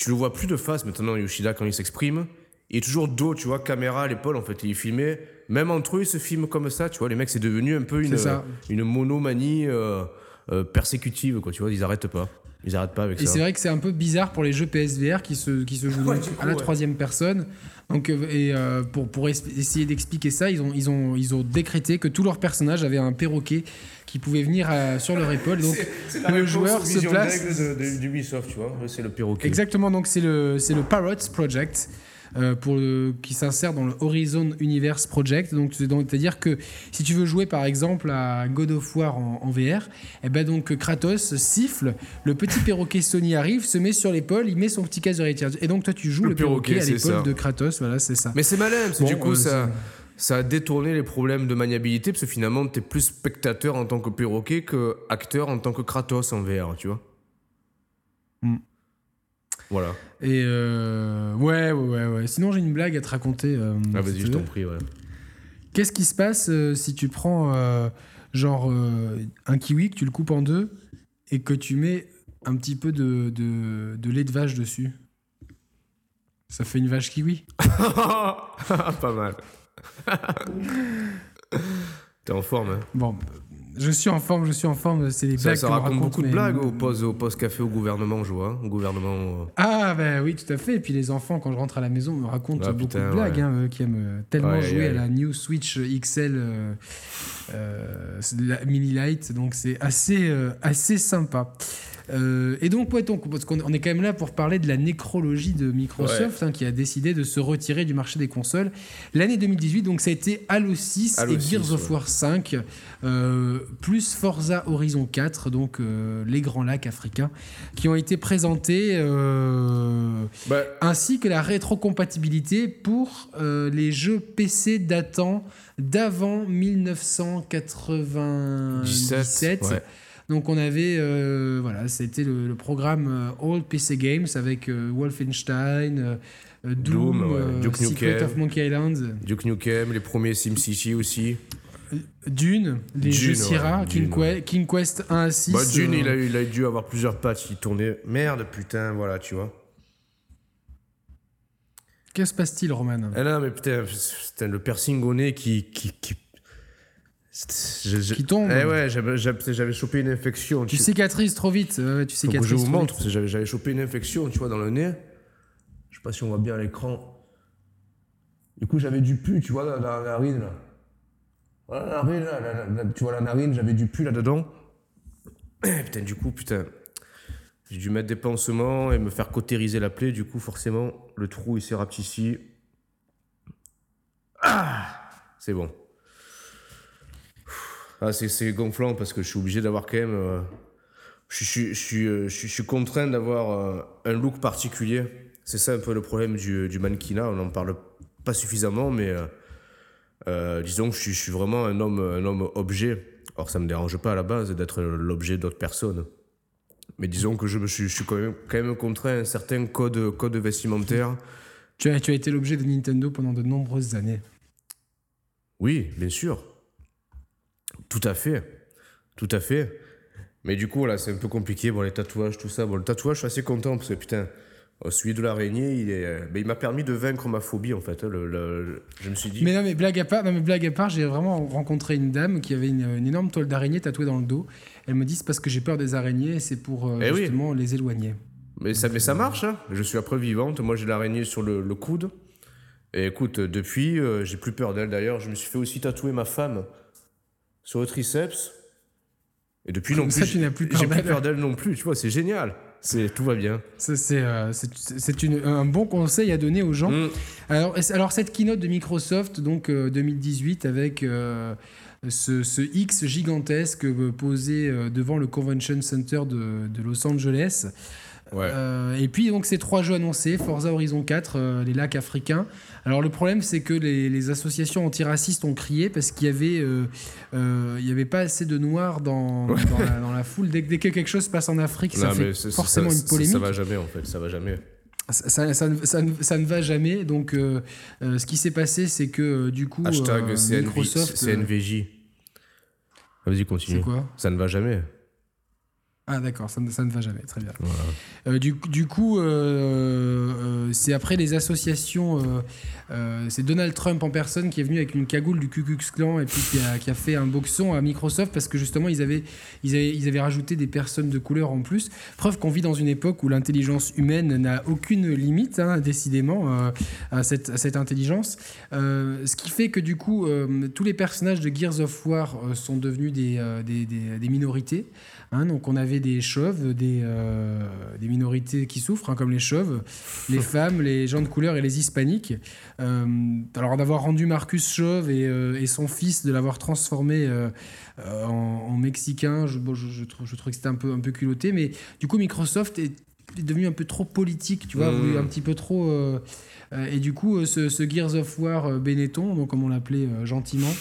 tu le vois plus de face maintenant, Yoshida, quand il s'exprime, il est toujours dos, tu vois, caméra à l'épaule, en fait, il est filmé, même entre eux, ils se filment comme ça, tu vois, les mecs, c'est devenu un peu une, monomanie euh, euh, persécutive, quoi, tu vois, ils arrêtent pas, ils arrêtent pas avec Et ça. c'est vrai que c'est un peu bizarre pour les jeux PSVR qui se, qui se jouent Ouais, coup, à la ouais. troisième personne. Donc, euh, et euh, pour, pour es- essayer d'expliquer ça, ils ont, ils, ont, ils ont décrété que tous leurs personnages avaient un perroquet qui pouvait venir euh, sur leur épaule. Donc, C'est le joueur se place. d'Ubisoft, tu vois, c'est le perroquet. Exactement, donc c'est le, c'est le Parrots Project. Euh, pour le- qui s'insère dans le Horizon Universe Project. Donc, c'est- donc, c'est-à-dire que si tu veux jouer par exemple à God of War en, en VR, et ben donc Kratos siffle, le petit perroquet Sony arrive, se met sur l'épaule, il met son petit casque de réalité. Et donc toi tu joues Le le, perroquet, perroquet, à l'épaule de Kratos, voilà, c'est ça. Mais c'est malin, parce que Bon, du coup, euh, ça a détourné les problèmes de maniabilité, parce que finalement, t'es plus spectateur en tant que perroquet que acteur en tant que Kratos en VR, tu vois. Hmm. Voilà. Et euh, ouais, ouais, ouais, ouais. Sinon j'ai une blague à te raconter. euh, Ah, vas-y, je t'en prie, ouais. Qu'est-ce qui se passe euh, si tu prends genre un kiwi, que tu le coupes en deux et que tu mets un petit peu de, de, de lait de vache dessus? Ça fait une vache kiwi Pas mal. T'es en forme, hein Bon, je suis en forme, je suis en forme. C'est les Ça, blagues ça raconte raconte, beaucoup de blagues au poste, au poste café au gouvernement, je vois. Au gouvernement. euh, Ah, bah oui, tout à fait. Et puis les enfants, quand je rentre à la maison, me racontent Ah, beaucoup putain, de blagues, ouais. hein, qui aiment euh, tellement jouer à la New Switch XL euh, euh, la Mini Light. Donc c'est assez, euh, assez sympa. Euh, et donc, ouais, donc, parce qu'on on est quand même là pour parler de la nécrologie de Microsoft, hein, qui a décidé de se retirer du marché des consoles. L'année 2018, donc ça a été Halo 6 Halo et 6, Gears of. War 5, euh, plus Forza Horizon 4, donc euh, les grands lacs africains, qui ont été présentés. Bah, ainsi que la rétrocompatibilité pour les jeux PC datant d'avant 1997. 17, ouais. Donc on avait, euh, voilà, c'était le, le programme euh, All PC Games avec euh, Wolfenstein, euh, Doom, Doom, ouais. Duke Secret Nukem. of Monkey Island, Duke Nukem, les premiers SimCity aussi. Dune, les Dune, jeux ouais, Sierra, King, Dune, Que- King Quest 1 à 6. Bah, Dune, il, a, eu- il a dû avoir plusieurs patchs. Il tournait. Merde, putain, voilà, tu vois. Que se passe-t-il, Roman? Ah non, mais putain, c'était le piercing au nez qui. qui, qui... je- je- Qui tombe. Eh ouais, j'avais- chopé une infection. Tu cicatrises trop vite. ouais, tu cicatrises je vous trop montre, j'avais chopé une infection, tu vois, dans le nez. Je sais pas si on voit bien à l'écran. Du coup, j'avais du pu, tu vois, dans, la narine, là. Voilà la narine, là, la- la- la- tu vois la narine, j'avais du pu là-dedans. Putain, du coup, putain. J'ai dû mettre des pansements et me faire cautériser la plaie. Du coup, forcément, le trou, il s'est rapetissé. Ah C'est bon. Ah, c'est- gonflant parce que je suis obligé d'avoir quand même. euh, je, suis- je, suis, je, suis- je suis contraint d'avoir euh, un look particulier. C'est ça un peu le problème du, du mannequinat. On n'en parle pas suffisamment, mais euh, euh, disons que je suis, vraiment un homme, un homme objet. Alors, ça me dérange pas à la base d'être l'objet d'autres personnes. Mais disons que je, me suis, je suis quand même, quand même contraint à un certain code, code vestimentaire. Tu as, tu as été l'objet de Nintendo pendant de nombreuses années. Oui, bien sûr. Tout à fait. Tout à fait. Mais du coup, là, c'est un peu compliqué. Bon, les tatouages, tout ça. Bon, le tatouage, je suis assez content parce que putain, euh, celui de l'araignée, il, est, euh, ben, il m'a permis de vaincre ma phobie en fait. hein. Le- le- le- je me suis dit. Mais non, mais blague à part, non, mais blague à part, j'ai vraiment rencontré une dame qui avait une, une énorme toile d'araignée tatouée dans le dos. Elle me dit c'est parce que j'ai peur des araignées et c'est pour euh, Eh oui. justement les éloigner. Mais ça, mais ça marche, hein. je suis preuve vivante. Moi, j'ai l'araignée sur le, le coude. Et écoute, depuis, euh, j'ai plus peur d'elle. D'ailleurs, je me suis fait aussi tatouer ma femme sur le triceps. Et depuis Comme non ça, plus, j'ai plus peur d'elle non plus. Tu vois, c'est génial. C'est tout va bien. C'est euh, un bon conseil à donner aux gens. Mm. Alors, alors cette keynote de Microsoft, donc euh, 2018, avec euh, ce, ce X gigantesque euh, posé euh, devant le Convention Center de, de Los Angeles, Ouais. Et puis donc ces trois jeux annoncés, Forza Horizon 4, euh, les lacs africains. Alors le problème c'est que les, les associations antiracistes ont crié parce qu'il y avait euh, euh, il y avait pas assez de noirs dans, dans, la, dans la foule. Dès, que- dès que quelque chose se passe en Afrique, ça Non, mais fait c'est- forcément ça- une ça- polémique. Ça, va jamais en fait, ça va jamais. Ça, ça- ça ne, ça ça va jamais. Donc euh, euh, ce qui s'est passé c'est que euh, du coup Hashtag CNV Microsoft... CNVJ. Vas-y, c'est continue. quoi? Ça ne va jamais. Ah d'accord, ça, ne- ça ne va jamais, très bien. Euh, du, du coup, euh, euh, c'est après les associations, c'est Donald Trump en personne qui est venu avec une cagoule du Ku Klux Klan et puis qui a, qui a fait un boxon à Microsoft parce que justement ils avaient, ils avaient, ils avaient rajouté des personnes de couleur en plus. Preuve qu'on vit dans une époque où l'intelligence humaine n'a aucune limite, hein, décidément, à, cette, à cette intelligence. Ce qui fait que du coup, tous les personnages de Gears of War sont devenus des, des, des- des minorités. Hein, donc on avait des chauves, des, euh, des minorités qui souffrent, hein, comme les chauves, les femmes, les gens de couleur et les hispaniques. Euh, alors d'avoir rendu Marcus chauve et, euh, et son fils, de l'avoir transformé en, en mexicain, je, bon, je, je trouve, je trouve que c'était un peu, un peu culotté. Mais du coup Microsoft est, est devenu un peu trop politique, tu vois, a voulu Mm. un petit peu trop... euh, euh, et du coup, euh, ce, ce Gears of War Benetton, donc comme on l'appelait gentiment,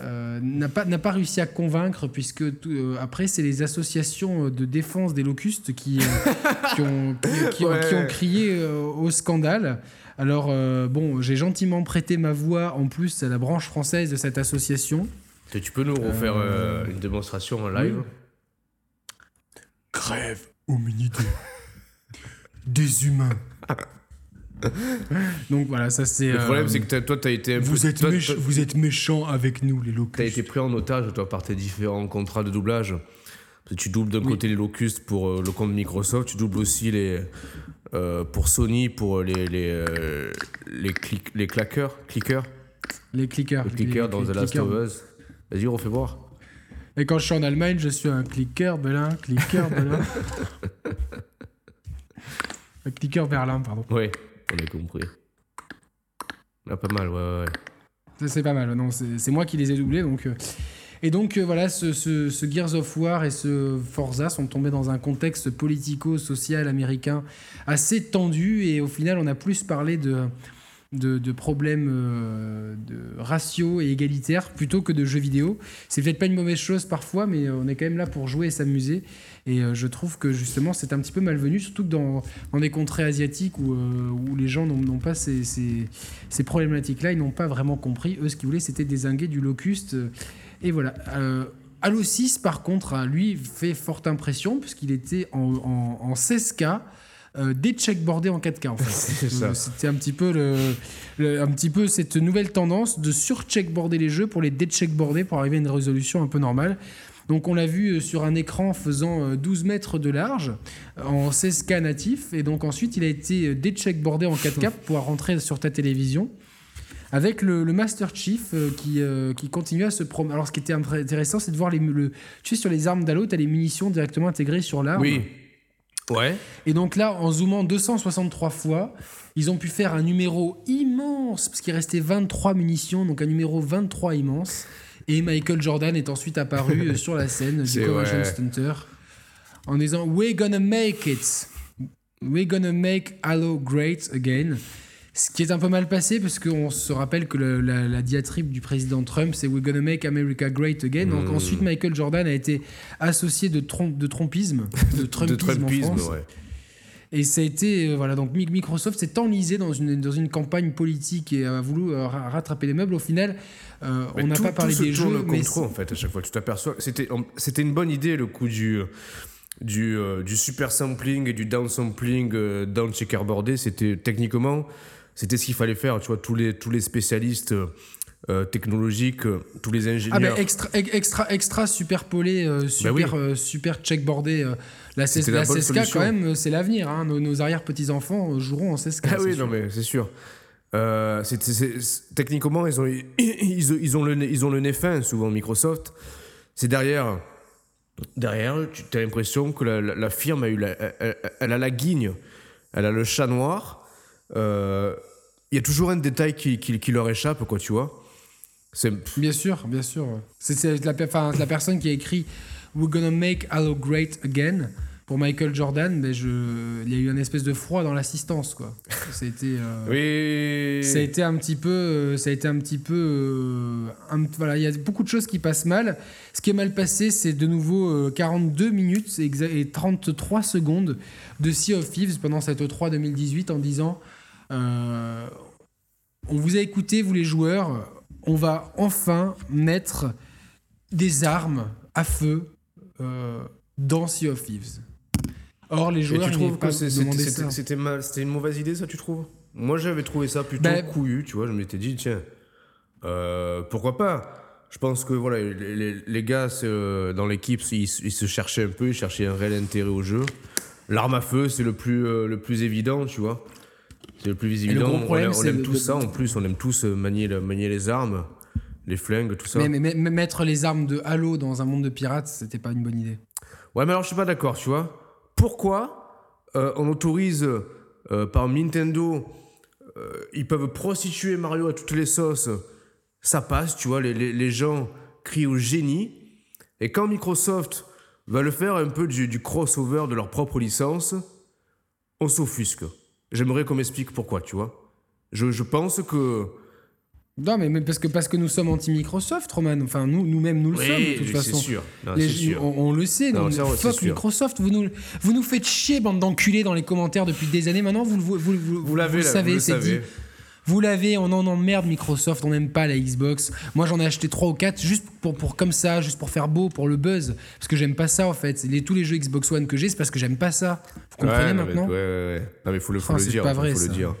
euh, n'a pas, n'a pas réussi à convaincre, puisque tout- euh, après, c'est les associations de défense des locustes qui, euh, qui, ont, qui, qui ont- qui ont Ouais. crié euh, au scandale. Alors, euh, bon, j'ai gentiment prêté ma voix en plus à la branche française de cette association. Tu tu peux nous refaire Euh, euh, une démonstration en live Crève, hominidés. Des humains. Donc voilà, ça c'est. Le problème, euh, c'est que t'as- toi, tu as été vous peu- êtes, toi, méch- toi, vous êtes méchants avec nous, les T'as locustes. été pris en otage, toi, par tes différents contrats de doublage. Parce que tu doubles d'un Oui. côté les locustes pour euh, le compte Microsoft, tu doubles aussi les, euh, pour Sony pour les, les, les, clic- les claqueurs, clickers, Les clickers. les clickers dans les The Last clickers. of Us. Vas-y, refais voir. Et quand je suis en Allemagne, je suis un clicker Berlin, clicker Berlin. un clicker Berlin, pardon. Ouais, on a compris. Ah, pas mal, ouais, ouais. C'est pas mal. Non, c'est moi qui les ai doublés. Donc, euh, Et donc euh, voilà, ce Gears of War et ce Forza sont tombés dans un contexte politico-social américain assez tendu. Et au final, on a plus parlé de, de, problèmes euh, de raciaux et égalitaires plutôt que de jeux vidéo. C'est peut-être pas une mauvaise chose parfois, mais euh, on est quand même là pour jouer et s'amuser. Et euh, je trouve que justement, c'est un petit peu malvenu, surtout dans, des contrées asiatiques où, où les gens n'ont pas ces, ces, problématiques-là, ils n'ont pas vraiment compris. Eux, ce qu'ils voulaient, c'était désinguer du locuste. Et voilà. Euh, Halo 6, par contre, lui, fait forte impression, puisqu'il était en, en, en 16K. Euh, décheckboardé en 4K en fait. Euh, C'était un petit peu le, le- un petit peu cette nouvelle tendance de surcheckboarder les jeux pour les décheckboarder pour arriver à une résolution un peu normale. Donc on l'a vu euh, sur un écran faisant euh, 12 mètres de large euh, en 16K natif et donc ensuite il a été euh, décheckboardé en 4K pour pouvoir rentrer sur ta télévision avec le, le Master Chief euh, qui, euh, qui continue à se promener. Alors ce qui était intéressant c'est de voir les le, tu sais sur les armes d'Halo tu as les munitions directement intégrées sur l'arme. Oui. Ouais. Et donc là, en zoomant 263 fois, ils ont pu faire un numéro immense, parce qu'il restait 23 munitions, donc un numéro 23 immense. Et Michael Jordan est ensuite apparu euh, sur la scène du Convention ouais. Stunter en disant We're gonna make it. We're gonna make Halo great again. Ce qui est un peu mal passé, parce qu'on se rappelle que le- la, la diatribe du président Trump, c'est We're gonna make America great again. Donc Mm. ensuite, Michael Jordan a été associé de, de trompisme, de Trumpisme, De Trumpisme, en France. ouais. Et ça a été, euh, voilà, donc Mi- Microsoft s'est enlisé dans une, dans une campagne politique et a voulu euh, ra- rattraper les meubles. Au final, euh, Mais on n'a pas parlé tout se des jeux, mais contre eux, en fait, à chaque fois. Tu t'aperçois. C'était, c'était une bonne idée, le coup du, du, euh, du super sampling et du down sampling, euh, down checkerboardé. C'était techniquement, c'était ce qu'il fallait faire. Tu vois, tous les, tous les spécialistes euh, euh, technologiques, euh, tous les ah ingénieurs. ben extra, ex- extra, extra superpolé, euh, super, oui. euh, super checkboardé. la, CS C'était la la bonne 16K, solution. quand même, c'est l'avenir. hein. Nos, nos arrière-petits enfants euh, joueront en 16K. Ah oui, sûr. non, mais c'est sûr. Euh, techniquement, ils ont, ils, ils ont le, nez- ils ont le nez fin, souvent, Microsoft. C'est derrière. Derrière, tu as l'impression que la, la- la firme a eu la- elle, elle- elle a la guigne, elle a le chat noir. Euh, Il y a toujours un détail qui, leur échappe, quoi, tu vois. Bien sûr, bien sûr. C'est la, la personne qui a écrit We're gonna make Halo great again. Pour Michael Jordan, ben je, il y a eu une espèce de froid dans l'assistance, quoi. Ça a été, oui. ça a été un petit peu, ça a été un petit peu, voilà, il y a beaucoup de choses qui passent mal. Ce qui est mal passé, c'est de nouveau 42 minutes et 33 secondes de Sea of Thieves pendant cette E3 2018 en disant, on vous a écouté, vous les joueurs, on va enfin mettre des armes à feu euh, dans Sea of Thieves. Or, les joueurs. Et tu trouves que c'était une mauvaise idée, ça, tu trouves? Moi, j'avais trouvé ça plutôt ben, couillu, tu vois. Je m'étais dit, tiens, euh, pourquoi pas? Je pense que voilà, les, gars euh, dans l'équipe, ils, se cherchaient un peu, ils cherchaient un réel intérêt au jeu. L'arme à feu, c'est le plus, le plus évident, tu vois. C'est le plus évident. on, on, aime tous ça en plus, on aime tous manier, manier les armes les flingues, tout ça. Mais, mais, mettre les armes de Halo dans un monde de pirates, c'était pas une bonne idée. Ouais, mais alors je suis pas d'accord, tu vois. Pourquoi euh, on autorise euh, par Nintendo, euh, ils peuvent prostituer Mario à toutes les sauces, ça passe, tu vois, les, gens crient au génie. Et quand Microsoft va le faire un peu du, crossover de leur propre licence, on s'offusque. J'aimerais qu'on m'explique pourquoi, tu vois. Je pense que non, mais, parce, que, parce que nous sommes anti-Microsoft, Roman. Enfin, nous, nous-mêmes, nous le sommes, de toute façon. Sûr. sûr. On, le sait. Non, fuck Microsoft. Vous nous, vous nous faites chier, bande d'enculés, dans les commentaires depuis des années. Maintenant, vous, vous, vous, vous, vous l'avez, savez, c'est dit. Vous l'avez, on en emmerde Microsoft, on n'aime pas la Xbox. Moi j'en ai acheté 3 ou 4 juste pour, pour comme ça, juste pour faire beau, pour le buzz. Parce que j'aime pas ça en fait. Les, tous les jeux Xbox One que j'ai, c'est parce que j'aime pas ça. Vous comprenez maintenant Ouais, ouais, ouais. Non mais faut le, faut oh, le dire. Pas vrai, faut le dire.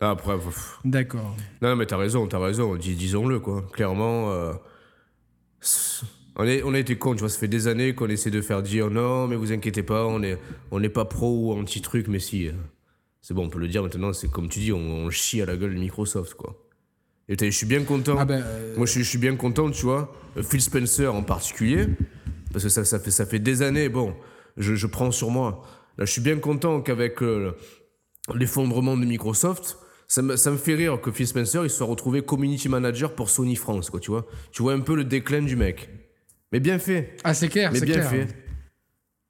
Après, D'accord. Non, mais t'as raison, t'as raison. disons-le, quoi. Clairement, euh, on, est, on a été con, tu vois. Ça fait des années qu'on essaie de faire dire non, mais vous inquiétez pas, on n'est on est pas pro ou anti-truc, mais si. Euh, c'est bon, on peut le dire maintenant, c'est comme tu dis, on, chie à la gueule de Microsoft, quoi. Et je suis bien content. Ah ben, euh, Moi, je, suis bien content, tu vois. Phil Spencer en particulier, parce que ça, ça, fait, ça fait des années, bon, je, je prends sur moi. Là, je suis bien content qu'avec l'effondrement de Microsoft, ça me, ça me, fait rire que Phil Spencer il soit retrouvé community manager pour Sony France, quoi, tu vois. Tu vois un peu le déclin du mec. Mais bien fait. Ah, c'est clair, Mais bien clair. fait.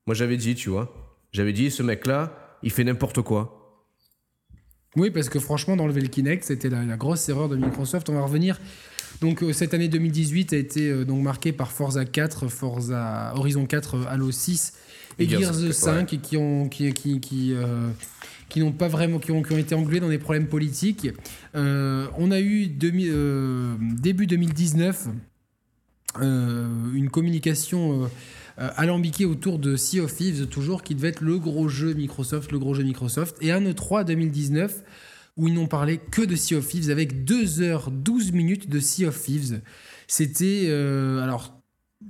Moi, j'avais dit, tu vois. J'avais dit, ce mec-là, il fait n'importe quoi. Oui, parce que franchement, d'enlever le Kinect, c'était la, grosse erreur de Microsoft. On va revenir. Donc, euh, cette année 2018 a été euh, donc marquée par Forza 4, Forza Horizon 4, Halo 6 et, Gears, 5, qui ont. qui, qui, qui qui n'ont pas vraiment, qui ont, été englués dans des problèmes politiques. Euh, on a eu euh, début 2019 euh, une communication alambiquée autour de Sea of Thieves, toujours, qui devait être le gros jeu Microsoft, le gros jeu Microsoft, et un E3 2019 où ils n'ont parlé que de Sea of Thieves avec 2h12 minutes de Sea of Thieves. C'était alors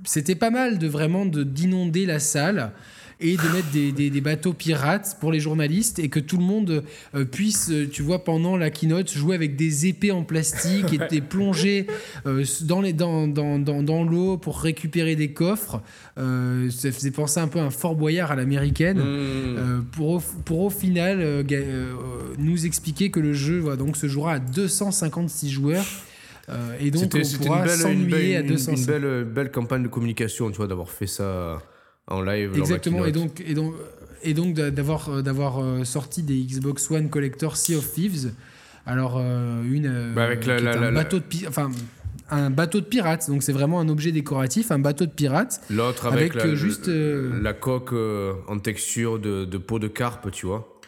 c'était pas mal de vraiment d'inonder la salle et de mettre des, des, bateaux pirates pour les journalistes et que tout le monde euh, puisse, euh, tu vois, pendant la keynote, jouer avec des épées en plastique et des plonger euh, dans, les, dans, dans, dans, dans l'eau pour récupérer des coffres. ça faisait penser un peu à un Fort Boyard à l'américaine. Mmh. pour, pour au final nous expliquer que le jeu va donc se jouera à 256 joueurs. et donc on pourra s'ennuyer à 200. Une belle, belle campagne de communication, tu vois, d'avoir fait ça en live. Exactement, et donc, et donc, et donc d'avoir, euh, d'avoir euh, sorti des Xbox One Collector Sea of Thieves. Alors, euh, une. Bah, avec un bateau de. Enfin, un bateau de pirate, donc c'est vraiment un objet décoratif, un bateau de pirate. L'autre avec, la, juste la coque en texture de, de, peau de carpe, tu vois.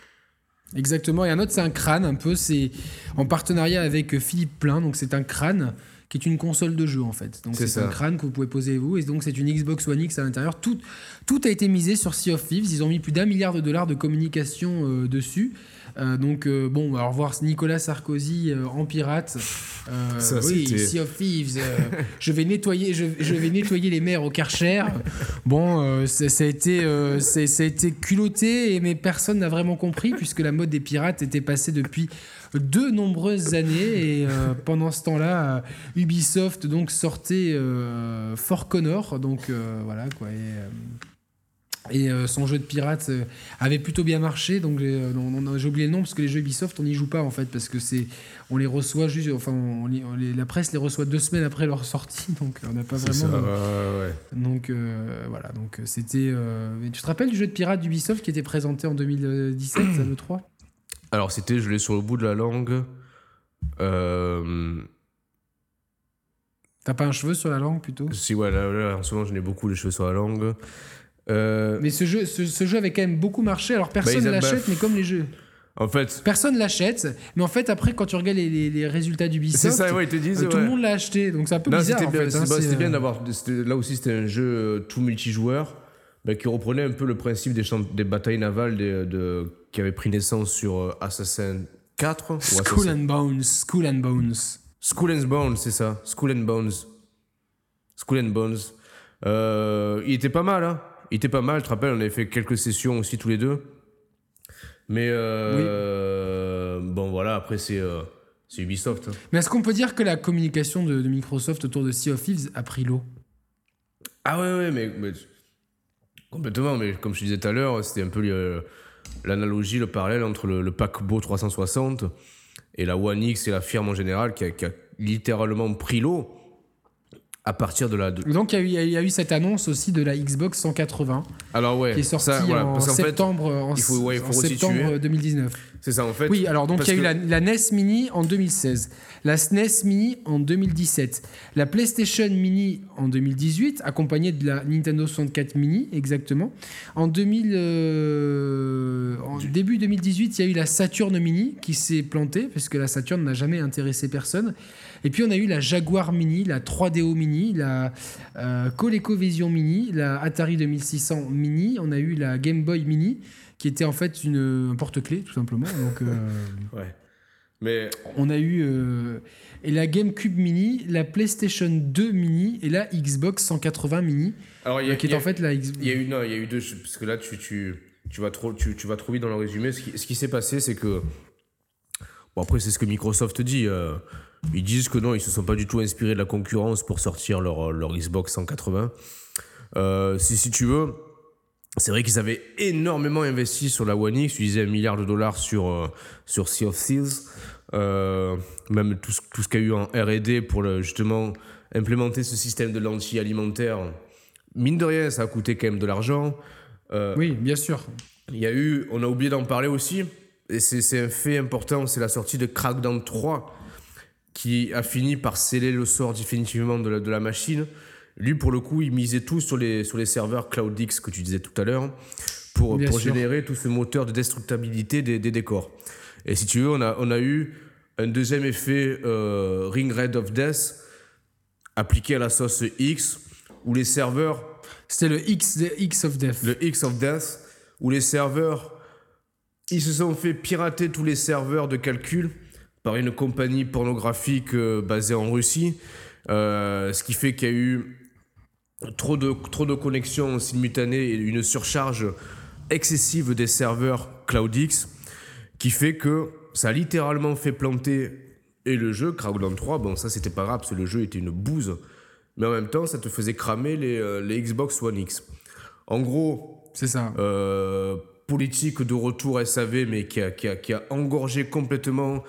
Exactement, et un autre c'est un crâne, un peu, c'est en partenariat avec Philippe Plein, donc c'est un crâne qui est une console de jeu en fait. Donc c'est un crâne que vous pouvez poser vous et donc c'est une Xbox One X à l'intérieur. Tout, tout a été misé sur Sea of Thieves. Ils ont mis plus d'un milliard de dollars de communication euh, dessus. Euh, donc euh, bon, alors voir Nicolas Sarkozy en pirate. oui, Sea of Thieves. je vais nettoyer, je, vais nettoyer les mers au Karcher. Bon, ça a été, ça a été culotté, mais personne n'a vraiment compris puisque la mode des pirates était passée depuis de nombreuses années. Et euh, pendant ce temps-là, euh, Ubisoft donc sortait euh, Fort Connor. Donc voilà quoi. Et euh, son jeu de pirate euh, avait plutôt bien marché, donc j'ai euh, j'ai oublié le nom parce que les jeux Ubisoft on n'y joue pas en fait parce que c'est on les reçoit juste, enfin on les- on les- la presse les reçoit deux semaines après leur sortie, donc on n'a pas C'est ça, vraiment. ouais. Donc euh, voilà, donc c'était. Tu te rappelles du jeu de pirate d'Ubisoft qui était présenté en 2017 à l'E3 Alors, c'était, je l'ai sur le bout de la langue. T'as pas un cheveu sur la langue plutôt? Si, ouais, là, là, en ce moment, j'en ai beaucoup les cheveux sur la langue. Euh, Mais ce jeu, ce, ce jeu avait quand même beaucoup marché. Alors personne ne l'achète, mais comme les jeux. en fait, Personne l'achète, mais en fait après quand tu regardes les, les- les résultats d'Ubisoft, ça, ouais, ils te disent. euh, tout le monde l'a acheté. Donc c'est un peu Non, bizarre c'était en bien, hein, bah, bien euh, d'avoir. Là aussi, c'était un jeu tout multijoueur bah, qui reprenait un peu le principe des, batailles navales des- de, qui avaient pris naissance sur Assassin 4. ou Skull Assassin- and Bones, Skull and Bones. Skull and Bones, c'est ça. Skull and Bones. Skull and Bones. Euh, il était pas mal, hein. Il était pas mal, tu te rappelles, on avait fait quelques sessions aussi tous les deux. Mais euh, bon, voilà, après, c'est euh, Ubisoft. hein. Mais est-ce qu'on peut dire que la communication de, de Microsoft autour de Sea of Thieves a pris l'eau? Ah ouais, ouais, mais, mais- complètement. Mais comme je te disais tout à l'heure, c'était un peu euh, l'analogie, le parallèle entre le, le paquebot 360 et la One X et la firme en général qui a, qui a littéralement pris l'eau à partir de la. de- Donc il y, eu- y a eu- eu cette annonce aussi de la Xbox 180 Alors ouais, qui est sortie voilà, en qu'en fait, septembre, en, il faut- ouais, il faut en septembre resituer. 2019. c'est ça en fait. Oui, alors donc il y a eu que- la, la NES Mini en 2016, la SNES Mini en 2017, la PlayStation Mini en 2018, accompagnée de la Nintendo 64 Mini exactement. En 2000, euh, en début 2018, il y a eu la Saturn Mini qui s'est plantée parce que la Saturn n'a jamais intéressé personne. Et puis on a eu la Jaguar Mini, la 3DO Mini, la euh, ColecoVision Mini, la Atari 2600 Mini, on a eu la Game Boy Mini qui était en fait une, un porte-clés tout simplement. Donc euh, Ouais. Mais on a eu euh, et la GameCube Mini, la PlayStation 2 Mini et la Xbox 180 Mini, alors il y a, qui il est y a- en fait la Xbox. il y a eu non, il y a eu deux parce que là tu tu tu vas trop tu, tu vas trop vite dans le résumé. Ce qui, ce qui s'est passé, c'est que bon après c'est ce que Microsoft dit. euh, ils disent que non, ils se sont pas du tout inspirés de la concurrence pour sortir leur leur Xbox 180. Euh, si si tu veux. C'est vrai qu'ils avaient énormément investi sur la One X, ils disaient un milliard de dollars sur, euh, sur Sea of Thieves, Euh, même tout ce, tout ce qu'il y a eu en RD pour le, justement implémenter ce système de lentilles alimentaires. Mine de rien, ça a coûté quand même de l'argent. Euh, Oui, bien sûr. il y a eu, on a oublié d'en parler aussi, et c'est c'est un fait important, c'est la sortie de Crackdown 3 qui a fini par sceller le sort définitivement de la, de la machine. Lui, pour le coup, il misait tout sur les, sur les serveurs CloudX que tu disais tout à l'heure pour, Bien pour sûr. générer tout ce moteur de destructibilité des, des décors. Et si tu veux, on a, on a eu un deuxième effet euh, Ring Red of Death appliqué à la sauce X où les serveurs C'était le X, de- X of Death. le X of Death, où les serveurs, ils se sont fait pirater tous les serveurs de calcul par une compagnie pornographique euh, basée en Russie, Euh, ce qui fait qu'il y a eu trop de, trop de connexions simultanées et une surcharge excessive des serveurs CloudX, qui fait que ça a littéralement fait planter et le jeu, Crackdown 3, bon ça c'était pas grave parce que le jeu était une bouse, mais en même temps ça te faisait cramer les, euh, les Xbox One X. En gros, C'est ça. euh, politique de retour SAV, mais qui a, qui a, qui a engorgé complètement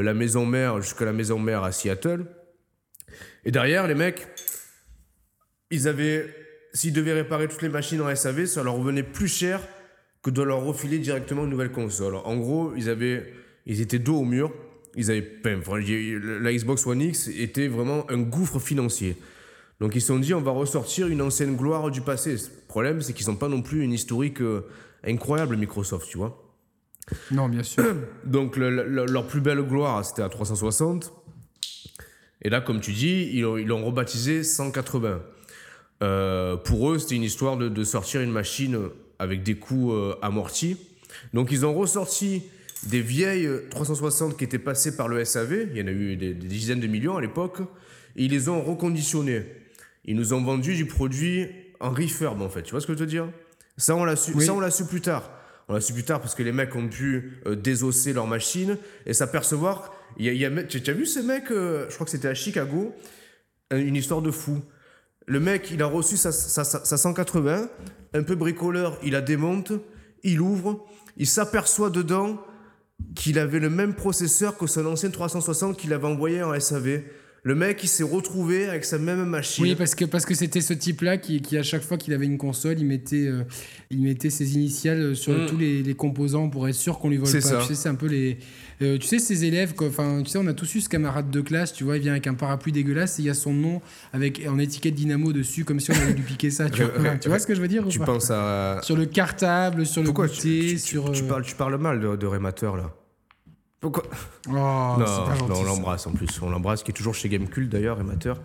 la maison mère jusqu'à la maison mère à Seattle. Et derrière, les mecs, ils avaient, s'ils devaient réparer toutes les machines en SAV, ça leur revenait plus cher que de leur refiler directement une nouvelle console. En gros, ils avaient, ils étaient dos au mur. Ils avaient, enfin, la Xbox One X était vraiment un gouffre financier. Donc ils se sont dit, on va ressortir une ancienne gloire du passé. Le problème, c'est qu'ils n'ont pas non plus une historique euh, incroyable, Microsoft, tu vois. Non, bien sûr. Donc le- le- leur plus belle gloire, c'était à 360. Et là, comme tu dis, ils l'ont ils l'ont rebaptisé 180. Euh, pour eux, c'était une histoire de, de sortir une machine avec des coûts euh, amortis. Donc ils ont ressorti des vieilles 360 qui étaient passées par le SAV. Il y en a eu des, des dizaines de millions à l'époque. Et ils les ont reconditionnés. Ils nous ont vendu du produit en refurb, en fait. Tu vois ce que je veux te dire? Ça on, l'a su, Oui. ça, on l'a su plus tard. On l'a su plus tard parce que les mecs ont pu euh, désosser leur machine et s'apercevoir. Tu as vu ce mec, euh, je crois que c'était à Chicago, un- une histoire de fou. Le mec, il a reçu sa, sa, sa- sa 180, un peu bricoleur, il la démonte, il ouvre, il s'aperçoit dedans qu'il avait le même processeur que son ancien 360 qu'il avait envoyé en SAV. Le mec, il s'est retrouvé avec sa même machine. Oui, parce que parce que c'était ce type-là qui, qui, à chaque fois qu'il avait une console, il mettait, euh, il mettait ses initiales sur Mm. tous les, les composants pour être sûr qu'on lui vole pas. ça. Tu sais, c'est un peu les. euh, tu sais, ces élèves, enfin, tu sais, on a tous eu ce camarade de classe, tu vois, il vient avec un parapluie dégueulasse et il y a son nom avec en étiquette dynamo dessus, comme si on avait dû piquer ça. Tu vois, tu vois ce que je veux dire tu penses à. Sur le cartable, sur le goûter, tu, tu- sur. tu euh, parles, tu parles mal de, de Rémateur, là Pourquoi Oh, Non, c'est pas gentil, non, on l'embrasse en plus. On l'embrasse, qui est toujours chez Gamecult d'ailleurs, Rémateur.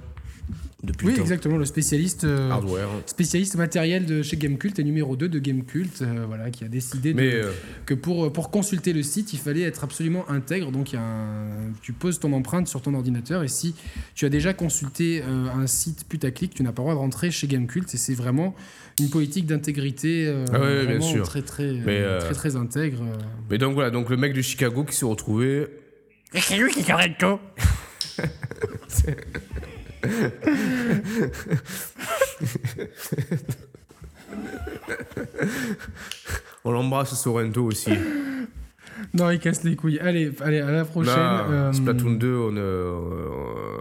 Depuis Oui, le exactement, le spécialiste. euh, Hardware. Spécialiste matériel de chez Gamecult et numéro 2 de Gamecult, euh, voilà, qui a décidé de- euh, que pour, pour consulter le site, il fallait être absolument intègre. Donc, il y a un- tu poses ton empreinte sur ton ordinateur et si tu as déjà consulté euh, un site putaclic, tu n'as pas le droit de rentrer chez Gamecult. Et c'est vraiment une politique d'intégrité euh, Ah ouais, bien sûr. très, très, Mais, euh, euh, très, très intègre. euh. mais donc voilà, donc le mec de Chicago qui s'est retrouvé. C'est lui qui connaît tout. On l'embrasse Sorrento aussi. Non, il casse les couilles. Allez, allez à la prochaine. Non, Euh, Splatoon 2, on, euh,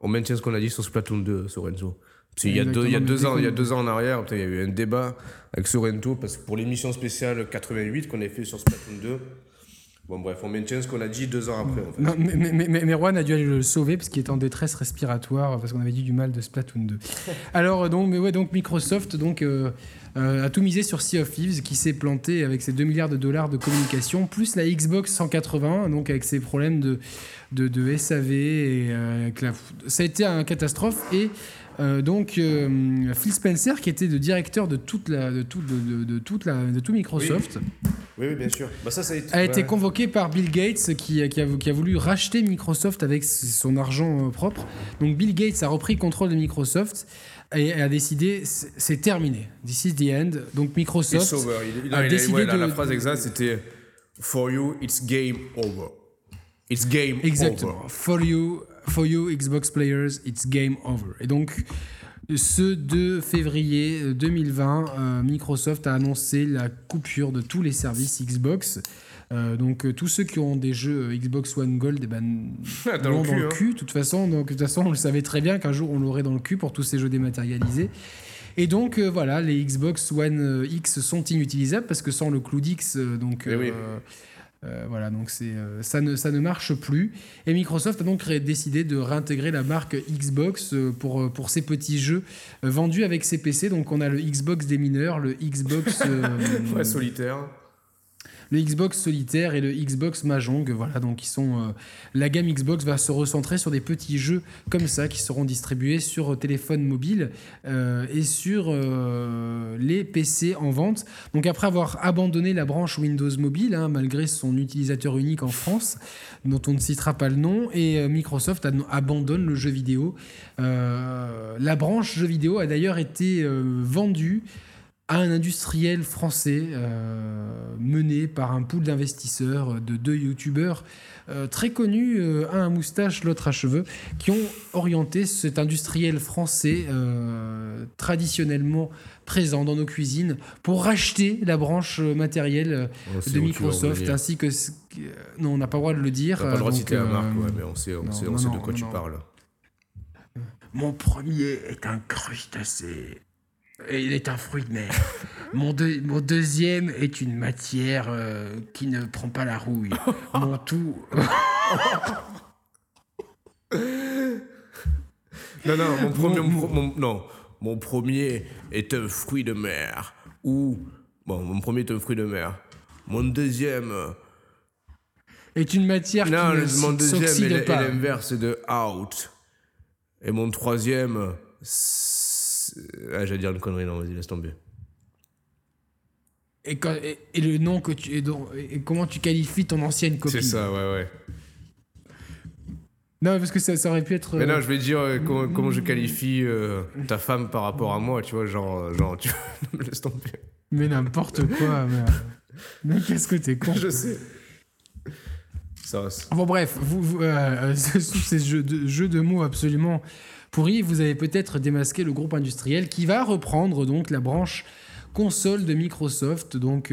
on maintient ce qu'on a dit sur Splatoon 2, Sorrento. Qu'il y a deux, il y a deux ans, il y a deux ans en arrière, il y a eu un débat avec Sorrento parce que pour l'émission spéciale 88 qu'on avait fait sur Splatoon 2. Bon bref, on maintient ce qu'on a dit deux ans après. En fait. Non, mais, mais, mais, mais- mais Juan a dû aller le sauver parce qu'il était en détresse respiratoire parce qu'on avait dit du mal de Splatoon 2. Alors donc, mais ouais, donc Microsoft donc euh, euh, a tout misé sur Sea of Thieves qui s'est planté avec ses 2 milliards de dollars de communication plus la Xbox 180 donc avec ses problèmes de de, de SAV et euh, ça a été un catastrophe et euh, donc euh, Phil Spencer qui était le directeur de toute la de tout de, de- de toute la de tout Microsoft Oui, oui, bien sûr. Bah, ça, ça a été, a été convoqué par Bill Gates qui, qui, a, qui a voulu racheter Microsoft avec son argent euh, propre. Donc Bill Gates a repris le contrôle de Microsoft et a décidé c'est terminé. This is the end. Donc It's Microsoft over. Il- il- a il décidé ouais, de- la phrase exacte, c'était For you, it's game over. It's game exactement over. for you for you Xbox players it's game over. Et donc ce 2 février 2020, euh, Microsoft a annoncé la coupure de tous les services Xbox. Euh, donc euh, tous ceux qui ont des jeux euh, Xbox One Gold, eh ben, Dans le l'ont cul, dans le hein. cul, de toute façon. Donc, de toute façon, on le savait très bien qu'un jour, on l'aurait dans le cul pour tous ces jeux dématérialisés. Et donc, euh, voilà, les Xbox One euh, X sont inutilisables parce que sans le cloud X, euh, donc. Eh oui. Euh, voilà, donc c'est euh, ça ne ça ne marche plus. Et Microsoft a donc décidé de réintégrer la marque Xbox euh, pour euh, pour ces petits jeux euh, vendus avec ses PC. Donc on a le Xbox des mineurs, le Xbox Ouais, solitaire. Le Xbox solitaire et le Xbox Mahjong. Voilà, donc ils sont. euh, la gamme Xbox va se recentrer sur des petits jeux comme ça qui seront distribués sur téléphone mobile euh, et sur euh, les PC en vente. Donc après avoir abandonné la branche Windows Mobile, hein, malgré son utilisateur unique en France, dont on ne citera pas le nom, et euh, Microsoft an- abandonne le jeu vidéo. Euh, la branche jeu vidéo a d'ailleurs été euh, vendue à un industriel français euh, mené par un pool d'investisseurs de deux youtubeurs euh, très connus, euh, un à moustache, l'autre à cheveux, qui ont orienté cet industriel français euh, traditionnellement présent dans nos cuisines pour racheter la branche euh, matérielle euh, On de Microsoft ainsi que... Non, on n'a pas le droit de le dire. T'as pas le droit de citer la euh, marque, ouais, mais on sait, on non, sait, on non, sait de non, quoi tu non. parles. Mon premier est un crustacé. Il est un fruit de mer. mon, deux- mon deuxième est une matière euh, qui ne prend pas la rouille. mon tout. Non, non, mon premier, Mon- mon- mon- non, mon premier est un fruit de mer. Ou, bon, mon premier est un fruit de mer. Mon deuxième, est une matière non, qui ne mon deuxième est l'inverse de out. Et mon troisième, c'est- ah, j'allais dire une connerie, non, vas-y, laisse tomber. Et, quand- et- et le nom que tu. Et, donc- et comment tu qualifies ton ancienne copine C'est ça, ouais, ouais. Non, parce que ça, ça aurait pu être. Mais euh, non, je vais dire euh, comment, comment je qualifie euh, ta femme par rapport à moi, tu vois, genre, euh, genre tu vois, laisse tomber. Mais n'importe quoi. mais, euh, mais qu'est-ce que t'es con? Je sais. Ça, Bon bref, vous, vous, euh, euh, sous ces jeux de, jeux de mots absolument Pour y, vous avez peut-être démasqué le groupe industriel qui va reprendre donc la branche console de Microsoft, donc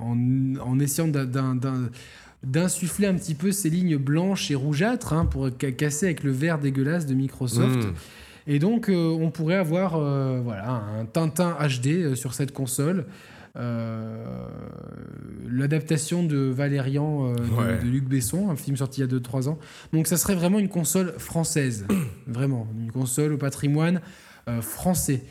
en, essayant d'insuffler un petit peu ces lignes blanches et rougeâtres hein, pour casser avec le vert dégueulasse de Microsoft. Hmm. Et donc, on pourrait avoir voilà, un Tintin HD sur cette console. Euh, l'adaptation de Valérian euh, de, Luc Besson, un film sorti il y a 2-3 ans. Donc ça serait vraiment une console française, vraiment, une console au patrimoine euh, français.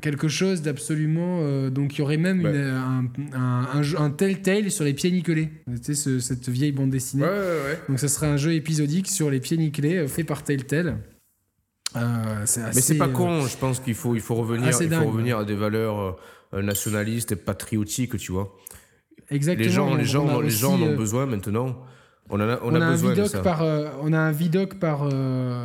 quelque chose d'absolument. donc, il y aurait même un, un, un, Telltale sur les pieds nickelés. Tu sais, cette vieille bande dessinée. donc, ça serait un jeu épisodique sur les pieds nickelés fait par Telltale. Mais c'est pas con, je pense qu'il faut, il faut, revenir, il faut revenir à des valeurs nationaliste et patriotique, tu vois. Exactement. Les gens, les gens, les gens en ont euh, besoin maintenant. On, a, on, a, besoin de ça. Par, euh, on a un vidoc par, euh,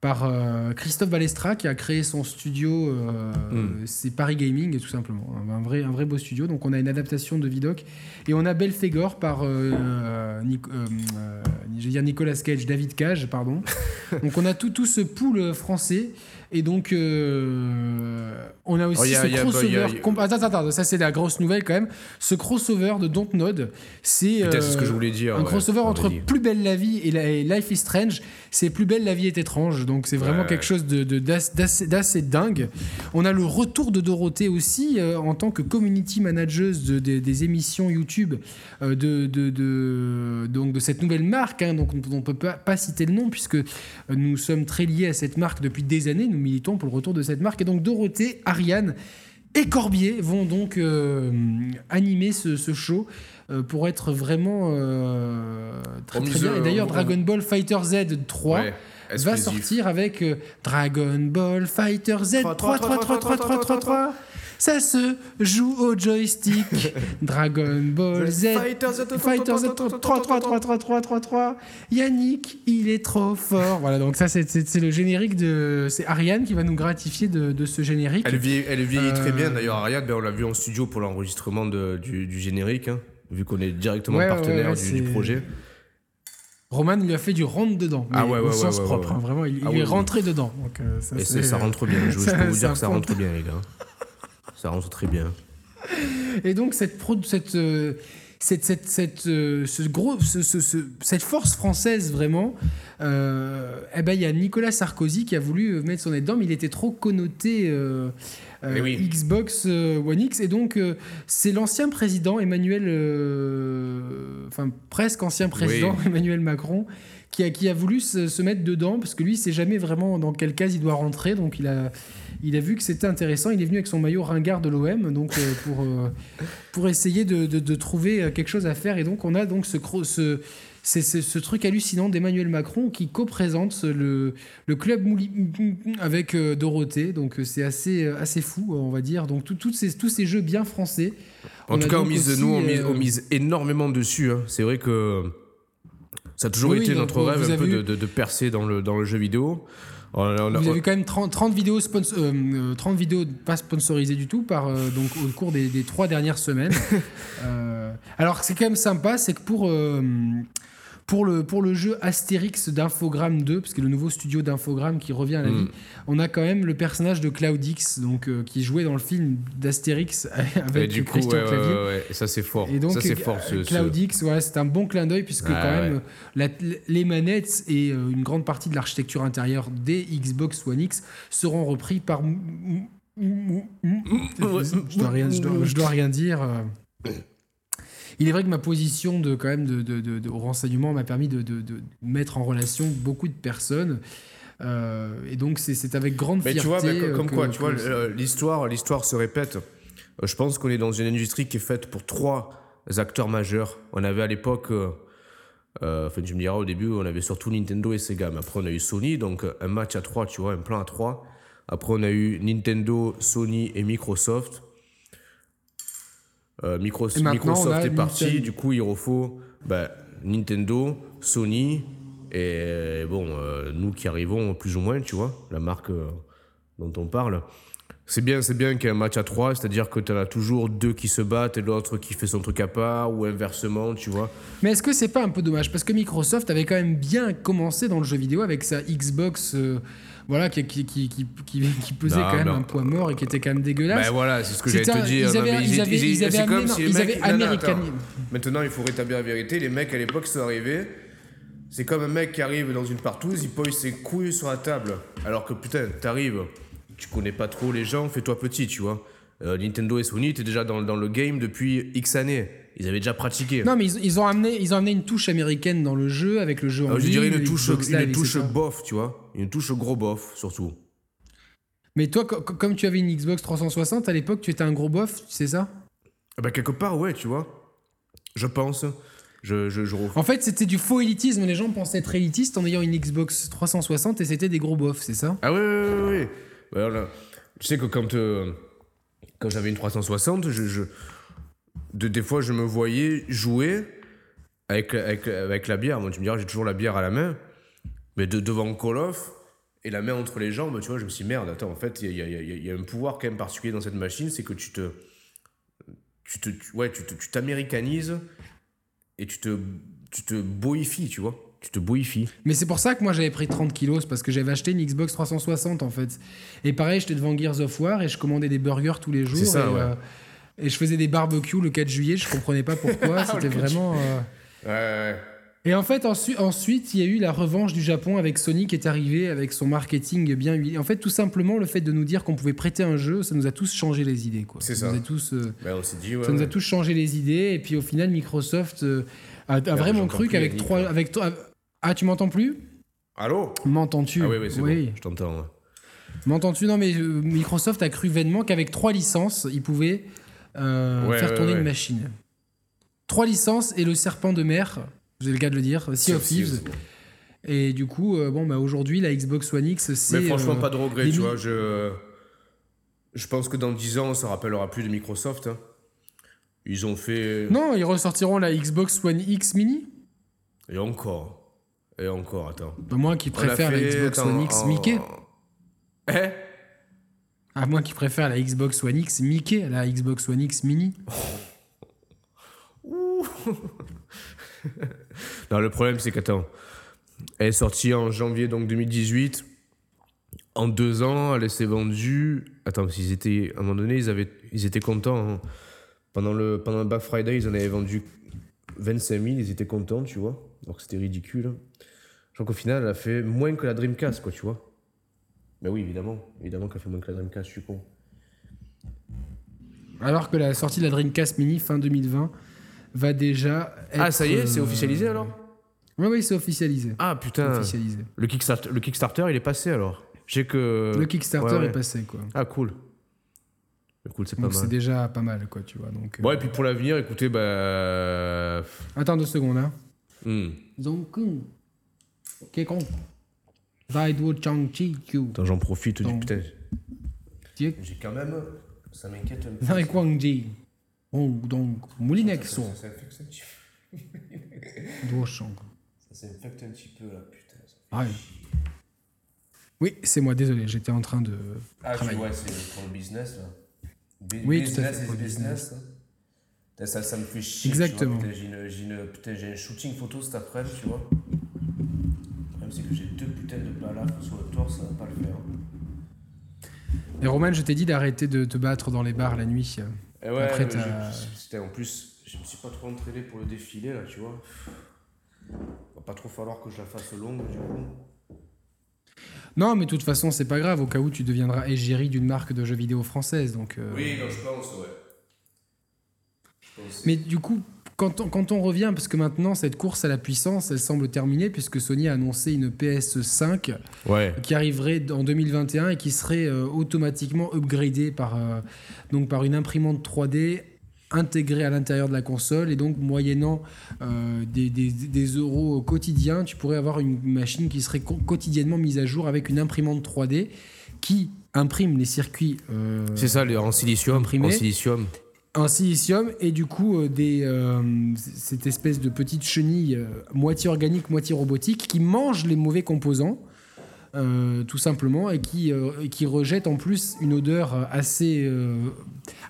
par Christophe Balestra qui a créé son studio, hmm. c'est Paris Gaming tout simplement, un vrai, un vrai beau studio. Donc on a une adaptation de Vidoc et on a Belphégor par dire Nicolas Cage, David Cage, pardon. Donc on a tout, tout ce pool français et donc, euh, on a aussi oh, ce crossover. Attends, attends, ça c'est la grosse nouvelle quand même. Ce crossover de Dontnod, c'est euh, ce que je voulais dire. Un crossover entre Plus belle la vie et, Life is Strange. C'est Plus belle la vie est étrange. Donc c'est vraiment quelque chose de, d'assez, dingue. On a le retour de Dorothée aussi euh, en tant que community manager de, des émissions YouTube de, de, donc de cette nouvelle marque. Hein, donc on ne peut pas, pas, citer le nom puisque nous sommes très liés à cette marque depuis des années militons pour le retour de cette marque. Et donc Dorothée, Ariane et Corbier vont donc euh, animer ce, show euh, pour être vraiment euh, très, très bien. Et d'ailleurs, Dragon Ball Fighter Z 3 va sortir avec Dragon Ball Fighter Z 3 3 3 3 3 3 3 3 ça se joue au joystick. Dragon Ball Z. Fighter Z, Fighter Z 3, 3, 3, 3, 3, 3, 3. Yannick, il est trop fort. Voilà, donc ça, c'est le générique de. C'est Ariane qui va nous gratifier de, de ce générique. Elle vieillit, elle vieillit très bien. D'ailleurs, Ariane, ben, on l'a vu en studio pour l'enregistrement du, du, générique, hein, vu qu'on est directement partenaire du, projet. Roman lui a fait du rentre dedans, mais ah ouais, au sens propre. Hein, vraiment, il, ah est rentré dedans. Donc, euh, ça, Et ça rentre bien. Je, je peux vous dire que ça rentre bien, les gars. Ça rentre très bien. Et donc, cette, cette, euh, cette, cette, cette, euh, ce gros, ce, ce, cette force française, vraiment, euh, eh ben, il y a Nicolas Sarkozy qui a voulu mettre son nez dedans, mais il était trop connoté eh Xbox One X. Et donc, c'est l'ancien président Emmanuel, enfin, presque ancien président Emmanuel Macron, qui a, qui a voulu se, se, mettre dedans, parce que lui, il sait jamais vraiment dans quelle case il doit rentrer. Donc, il a il a vu que c'était intéressant. Il est venu avec son maillot ringard de l'OM donc euh, pour, euh, pour essayer de, de, trouver euh, quelque chose à faire. Et donc on a donc ce, ce, c'est ce truc hallucinant d'Emmanuel Macron qui co-présente le, le club Mouli avec Dorothée. Donc c'est assez, assez fou, on va dire. Donc tout, ces, tous ces jeux bien français. En tout cas, on mise, nous, on mise, on mise, énormément dessus. Hein. C'est vrai que ça a toujours été notre rêve un peu de, de, percer dans le, dans le jeu vidéo. Vous avez quand même 30, 30 vidéos, 30 euh, euh, vidéos pas sponsorisées du tout par, euh, donc, au cours des, des trois dernières semaines. alors, c'est quand même sympa, c'est que pour pour le, pour le jeu Astérix d'Infogrames 2, parce que le nouveau studio d'Infogrames qui revient à la mm. vie, on a quand même le personnage de Cloudix, donc, euh, qui jouait dans le film d'Astérix avec du coup, Christian ouais, ouais, ça c'est fort. Et donc, ça, c'est fort, ce, c'est un bon clin d'œil, puisque quand même les manettes et euh, une grande partie de l'architecture intérieure des Xbox One X seront repris par. Je dois rien, je dois, je dois rien dire. Euh. Il est vrai que ma position de, quand même de, de, de, au renseignement m'a permis de, mettre en relation beaucoup de personnes. Euh, et donc c'est avec grande fierté. Mais tu vois, euh, comme, quoi, tu vois, l'histoire, l'histoire se répète. Euh, je pense qu'on est dans une industrie qui est faite pour trois acteurs majeurs. On avait à l'époque, enfin tu me diras au début, on avait surtout Nintendo et Sega. Mais après on a eu Sony, donc un match à trois, tu vois, un plan à trois. Après on a eu Nintendo, Sony et Microsoft. Euh, Microsoft est parti, du coup il refaut bah, Nintendo, Sony et bon, euh, nous qui arrivons plus ou moins, tu vois, la marque, euh, dont on parle. C'est bien, c'est bien qu'il y ait un match à 3, c'est-à-dire que tu en as toujours deux qui se battent et l'autre qui fait son truc à part, ou inversement, tu vois. Mais est-ce que c'est pas un peu dommage? Parce que Microsoft avait quand même bien commencé dans le jeu vidéo avec sa Xbox. Voilà, qui, qui, qui, qui, pesait Non, quand même un poids mort et qui était quand même dégueulasse. Ben voilà, c'est ce que j'allais te dire. Ils avaient, ils ils- amené- si ils avaient américanisé. Maintenant, il faut rétablir la vérité. Les mecs à l'époque sont arrivés. C'est comme un mec qui arrive dans une partouze, il pose ses couilles sur la table. Alors que putain, t'arrives, tu connais pas trop les gens, fais-toi petit, tu vois. Euh, Nintendo et Sony étaient déjà dans, dans le game depuis X années. Ils avaient déjà pratiqué. Non, mais ils, ils ont amené, ils ont amené une touche américaine dans le jeu avec le jeu en Euh, je dirais une touche, une bof, tu vois. Une touche gros bof, surtout. Mais toi, co- co- comme tu avais une Xbox 360 à l'époque, tu étais un gros bof, c'est ça? Ah Bah, quelque part, ouais, tu vois. Je pense. Je, je, je... En fait, c'était du faux élitisme. Les gens pensaient être élitistes en ayant une Xbox 360 et c'était des gros bofs, c'est ça? Ah ouais, ouais, ouais, ouais. Voilà. Tu sais que quand, euh, quand j'avais une 360, je, je- de, des fois, je me voyais jouer avec, avec, avec la bière. Moi, tu me diras, j'ai toujours la bière à la main. Mais de, devant Call of et la main entre les jambes, tu vois, je me suis dit, merde, attends, en fait, il y a, il y a- y a un pouvoir quand même particulier dans cette machine, c'est que tu te. Tu te, tu- ouais, tu t'américanises et tu te, tu te boifies, tu vois. Tu te boifies. Mais c'est pour ça que moi j'avais pris 30 kilos, parce que j'avais acheté une Xbox 360 en fait. Et pareil, j'étais devant Gears of War et je commandais des burgers tous les jours. C'est ça, et, ouais. euh, et je faisais des barbecues le 4 juillet, je comprenais pas pourquoi. C'était Le 4 vraiment. euh, Ouais, ouais. Et en fait, ensuite, ensuite, il y a eu la revanche du Japon avec Sony qui est arrivé avec son marketing bien huilé. En fait, tout simplement, le fait de nous dire qu'on pouvait prêter un jeu, ça nous a tous changé les idées. Quoi. C'est ça. ça. Nous a tous, euh, Ben, dit, ouais. ça nous a tous changé les idées. Et puis au final, Microsoft euh, a, a vraiment cru qu'avec trois. Avec, trois- ah, tu m'entends plus? Allô? M'entends-tu? Ah oui, oui, c'est Oui. bon, je t'entends. ouais. M'entends-tu? Non, mais euh, Microsoft a cru vainement qu'avec trois licences, il pouvait euh, Ouais, faire tourner ouais. une machine. Trois licences et le serpent de mer, vous avez le cas de le dire, Sea of Thieves. Et du coup, euh, bon, bah, aujourd'hui, la Xbox One X, c'est. Mais franchement, euh, pas de regret, tu vois. Je, je pense que dans 10 ans, on se rappellera plus de Microsoft. hein. Ils ont fait. Non, ils ressortiront la Xbox One X Mini. Et encore. Et encore, attends. Bah, moi qui préfère la Xbox attends, One X en- Mickey. Eh Ah, moi qui préfère la Xbox One X Mickey à la Xbox One X Mini. Non, le problème, c'est qu'attends. Elle est sortie en janvier donc 2018. En deux ans, elle s'est vendue. Attends, qu'ils étaient. À un moment donné, ils, avaient, ils étaient contents. hein. Pendant, le, pendant le Black Friday, ils en avaient vendu 25 000. Ils étaient contents, tu vois. Alors que c'était ridicule. Je crois qu'au final, elle a fait moins que la Dreamcast, quoi, tu vois. Mais oui, évidemment. Évidemment qu'elle fait moins que la Dreamcast, je suis con. Alors que la sortie de la Dreamcast Mini fin 2020 va déjà être. Ah, ça y est, c'est euh, officialisé alors Oui, oui, c'est officialisé. Ah, putain. Officialisé. Le Kickstarter, le Kickstarter, il est passé alors. Je sais que. Le Kickstarter ouais, ouais. est passé, quoi. Ah, cool. Cool, c'est pas Donc c'est déjà pas mal, quoi, tu vois. Donc, euh, Bon, et puis pour l'avenir, écoutez, bah. Attends deux secondes, hein. hmm. Donc, qu'est con j'en profite. Du... Putain, j'ai quand même. Ça m'inquiète un peu. Zai Guangji. Oh, donc, Moulinexo. Ça s'infecte un petit peu. Ça s'infecte un petit peu là, putain. chier. Oui, c'est moi, désolé, j'étais en train de Ah, tu vois, c'est pour le business là. Oui, tout à business fait, is pour le business. hein. Ça, ça me fait chier. Exactement. tu vois, putain, J'ai une- j'ai une- putain, j'ai un shooting photo cet après-midi, tu vois. Problème, c'est que j'ai deux putains de balafres sur le torse, ça va pas le faire. Et Roman, je t'ai dit d'arrêter de te battre dans les bars la nuit. Et ouais, Après, je- en plus, je me suis pas trop entraîné pour le défilé là, tu vois. Va pas trop falloir que je la fasse longue du coup. Non, mais de toute façon, c'est pas grave, au cas où tu deviendras égérie d'une marque de jeux vidéo française. Donc, euh, Oui, non, je pense, ouais. Je pense. Mais du coup, quand on, quand on revient, parce que maintenant, cette course à la puissance, elle semble terminée, puisque Sony a annoncé une PS5 Ouais. qui arriverait en 2021 et qui serait euh, automatiquement upgradée par, euh, donc par une imprimante 3D intégrée à l'intérieur de la console et donc moyennant euh, des, des- des euros quotidiens, tu pourrais avoir une machine qui serait quotidiennement mise à jour avec une imprimante 3D qui imprime les circuits euh, C'est ça, en silicium. Imprimé. En silicium. En silicium et du coup euh, des, euh, cette espèce de petite chenille euh, moitié organique, moitié robotique qui mange les mauvais composants tout simplement, et qui, qui rejette en plus une odeur assez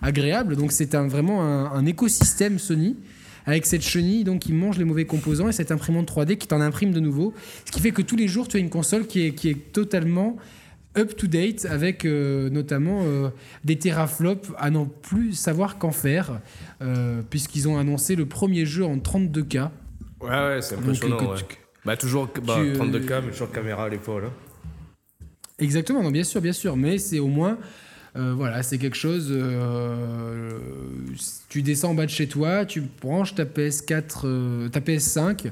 agréable. Donc c'est un, vraiment un, un écosystème Sony avec cette chenille donc qui mange les mauvais composants et cette imprimante 3D qui t'en imprime de nouveau. Ce qui fait que tous les jours tu as une console qui est, qui est totalement up to date avec euh, notamment euh, des teraflops à n'en plus savoir qu'en faire euh, puisqu'ils ont annoncé le premier jeu en 32K. Ouais, ouais, c'est Donc, impressionnant. que ouais. tu- Bah, toujours bah, tu, euh, 32K, mais toujours caméra à l'épaule. hein. Exactement, non, bien sûr, bien sûr, mais c'est au moins, voilà, c'est quelque chose. tu descends en bas de chez toi, tu branches ta PS4, euh, ta PS5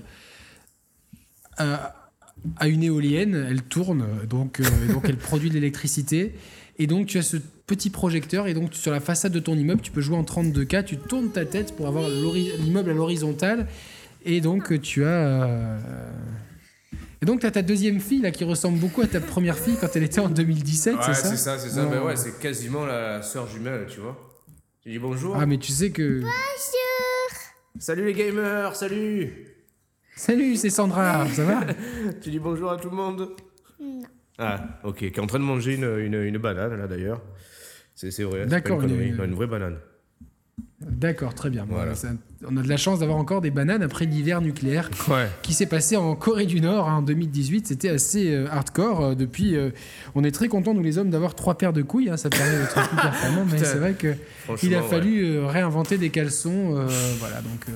à, une éolienne, elle tourne, donc, euh, donc elle produit de l'électricité, et donc tu as ce petit projecteur, et donc sur la façade de ton immeuble, tu peux jouer en 32K, tu tournes ta tête pour avoir l'immeuble à l'horizontale, et donc tu as. euh, et donc, tu as ta deuxième fille là, qui ressemble beaucoup à ta première fille quand elle était en 2017, Ouais, c'est ça c'est ça, c'est ça. Non. Bah ouais, c'est quasiment la sœur jumelle, tu vois. Tu dis bonjour. Ah, mais tu sais que. Salut les gamers, salut Salut, c'est Sandra, ça va Tu dis bonjour à tout le monde Ah, ok, qui est en train de manger une, une, une banane, là, d'ailleurs. C'est c'est vrai, c'est une, une-. Non, vraie banane. D'accord, très bien. Voilà. ça- on a de la chance d'avoir encore des bananes après l'hiver nucléaire Ouais. qui s'est passé en Corée du Nord hein, en 2018. C'était assez euh, hardcore. Euh, depuis, euh, on est très contents, nous les hommes, d'avoir trois paires de couilles. hein, ça permet d'être plus performant. Mais c'est vrai que Franchement, il a fallu réinventer des caleçons. voilà, donc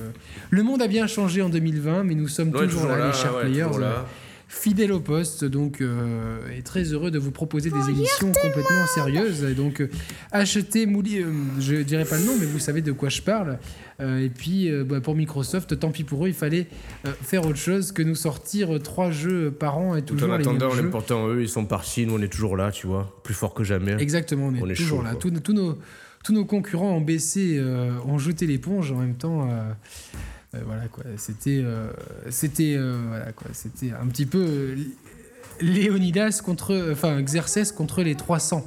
le monde a bien changé en 2020, mais nous sommes Ouais, toujours, là, les chers players. Fidèle au poste, donc euh, et très heureux de vous proposer des émissions complètement sérieuses. Et donc euh, achetez Mouli, euh, je dirais pas le nom, mais vous savez de quoi je parle. Euh, et puis euh, bah, pour Microsoft, tant pis pour eux, il fallait faire autre chose que nous sortir trois jeux par an et Tout toujours en les attendant, mêmes l'important, eux, ils sont partis, nous, on est toujours là, tu vois. Plus fort que jamais. Exactement, on est, On est toujours chaud, là. Tous, tous nos, tous nos concurrents ont baissé, ont jeté l'éponge en même temps. Euh, voilà quoi, c'était, euh, c'était, euh, voilà quoi, c'était un petit peu Léonidas contre, enfin Xerxes contre les 300.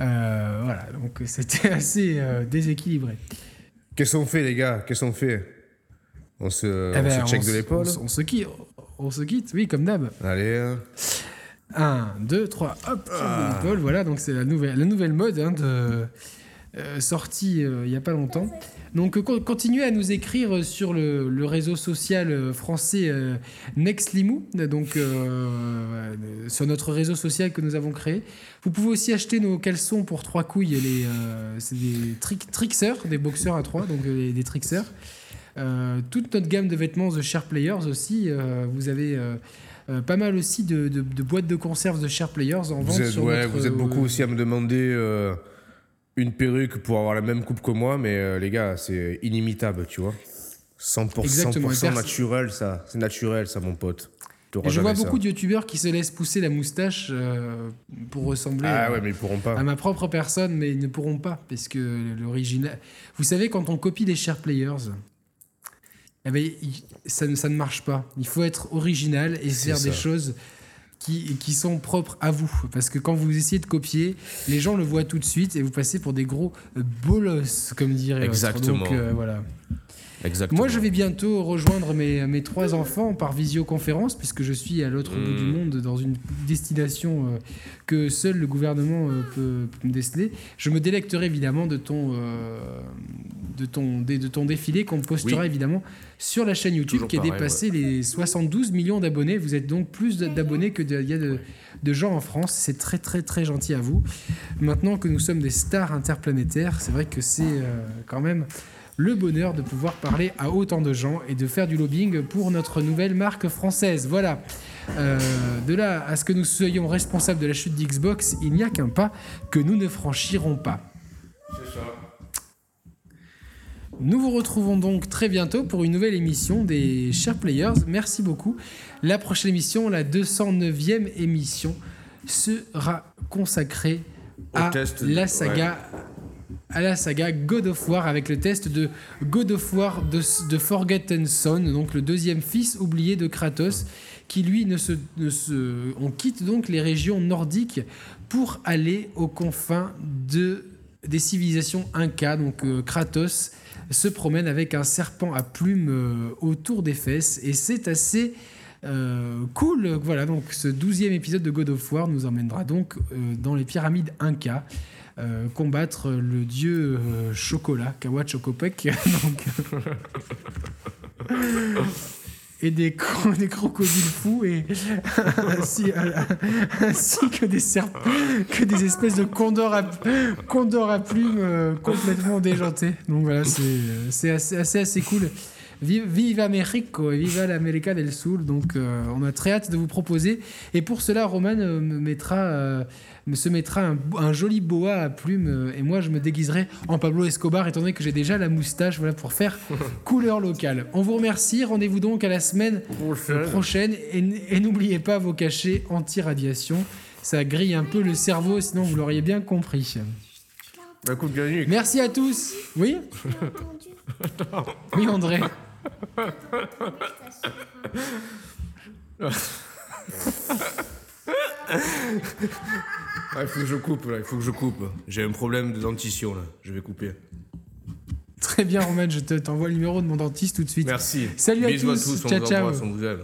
Euh, voilà, donc c'était assez euh, déséquilbré. Qu'est-ce qu'on fait, les gars? Qu'est-ce qu'on fait? On se, Eh on ben, se check on de l'épaule? on, on se quitte, on se quitte, oui, comme d'hab. Allez. hein. 1, 2, 3, hop, Ah. l'épaule. Voilà, donc c'est la nouvelle, la nouvelle mode hein, de, euh, sortie euh, il n'y a pas longtemps. Donc con- continuez à nous écrire sur le, le réseau social euh, français Nextlimou, donc euh, sur notre réseau social que nous avons créé. Vous pouvez aussi acheter nos caleçons pour trois couilles. Les, euh, c'est des tricksers, des boxeurs à trois, donc des, des tricksers. Euh, toute notre gamme de vêtements The Share Players aussi. vous avez euh, pas mal aussi de, de- de boîtes de conserve de Share Players en vente Vous êtes, sur ouais, notre, vous êtes beaucoup euh, aussi à me demander euh, une perruque pour avoir la même coupe que moi, mais euh, les gars, c'est inimitable, tu vois. 100%, Exactement, 100% et pers- naturel, ça. C'est naturel, ça, mon pote. Et je vois ça. beaucoup de youtubeurs qui se laissent pousser la moustache euh, pour ressembler Ah à, ouais, mais ils pourront pas. à ma propre personne, mais ils ne pourront pas, parce que l'original... Vous savez, quand on copie les Share Players, eh ben, ça, ne- ça ne marche pas. Il faut être original et faire des choses qui, qui sont propres à vous. Parce que quand vous essayez de copier, les gens le voient tout de suite et vous passez pour des gros euh, bolos, comme dirait. Exactement. Donc euh, voilà. Exactement. Moi, je vais bientôt rejoindre mes, mes trois enfants par visioconférence, puisque je suis à l'autre bout du Mm. monde, dans une destination euh, que seul le gouvernement euh, peut, peut me déceler. Je me délecterai évidemment de ton, euh, de ton, de, de ton défilé qu'on postera Oui. évidemment sur la chaîne YouTube Toujours qui a pareil, dépassé les 72 millions d'abonnés. Vous êtes donc plus d'abonnés que de- il y a de, de gens en France. C'est très très très gentil à vous. Maintenant que nous sommes des stars interplanétaires, c'est vrai que c'est quand même le bonheur de pouvoir parler à autant de gens et de faire du lobbying pour notre nouvelle marque française. Voilà. Euh, de là à ce que nous soyons responsables de la chute d'Xbox, il n'y a qu'un pas que nous ne franchirons pas. C'est ça. Nous vous retrouvons donc très bientôt pour une nouvelle émission des Chers Players. Merci beaucoup. La prochaine émission, la 209e émission, sera consacrée Au à test la saga. À la saga God of War avec le test de God of War de, de Forgotten Son, donc le deuxième fils oublié de Kratos, qui lui ne On quitte donc les régions nordiques pour aller aux confins de, des civilisations Inca. Donc euh, Kratos se promène avec un serpent à plumes euh, autour des fesses. Et c'est assez Euh, cool, voilà, donc ce douzième épisode de God of War nous emmènera donc dans les pyramides Inca, euh, combattre le dieu euh, chocolat, Kawa Chocopec, donc, et des, cro- des crocodiles fous, et ainsi, euh, que, des serp- que des espèces de condors à, plumes euh, complètement déjantés. Donc voilà, c'est c'est assez, assez, assez cool. Vive, viva Mexico et viva l'América del Sur. Donc, euh, on a très hâte de vous proposer. Et pour cela, Roman euh, me mettra, euh, me se mettra un, un joli boa à plumes. euh, et moi, je me déguiserai en Pablo Escobar, étant donné que j'ai déjà la moustache voilà, pour faire couleur locale. On vous remercie. Rendez-vous donc à la semaine prochaine. Et, n'oubliez pas vos cachets anti-radiation. Ça grille un peu le cerveau, sinon vous l'auriez bien compris. Bah, écoute. Merci à tous. Oui? Oui, André. Ah, il faut que je coupe, là, il faut que je coupe. J'ai un problème de dentition, là. Je vais couper. Très bien, Roman, je te- t'envoie le numéro de mon dentiste tout de suite. Merci. Salut à Bisous tous. à tous, on Ciao, vous ciao. embrasse, on vous aime.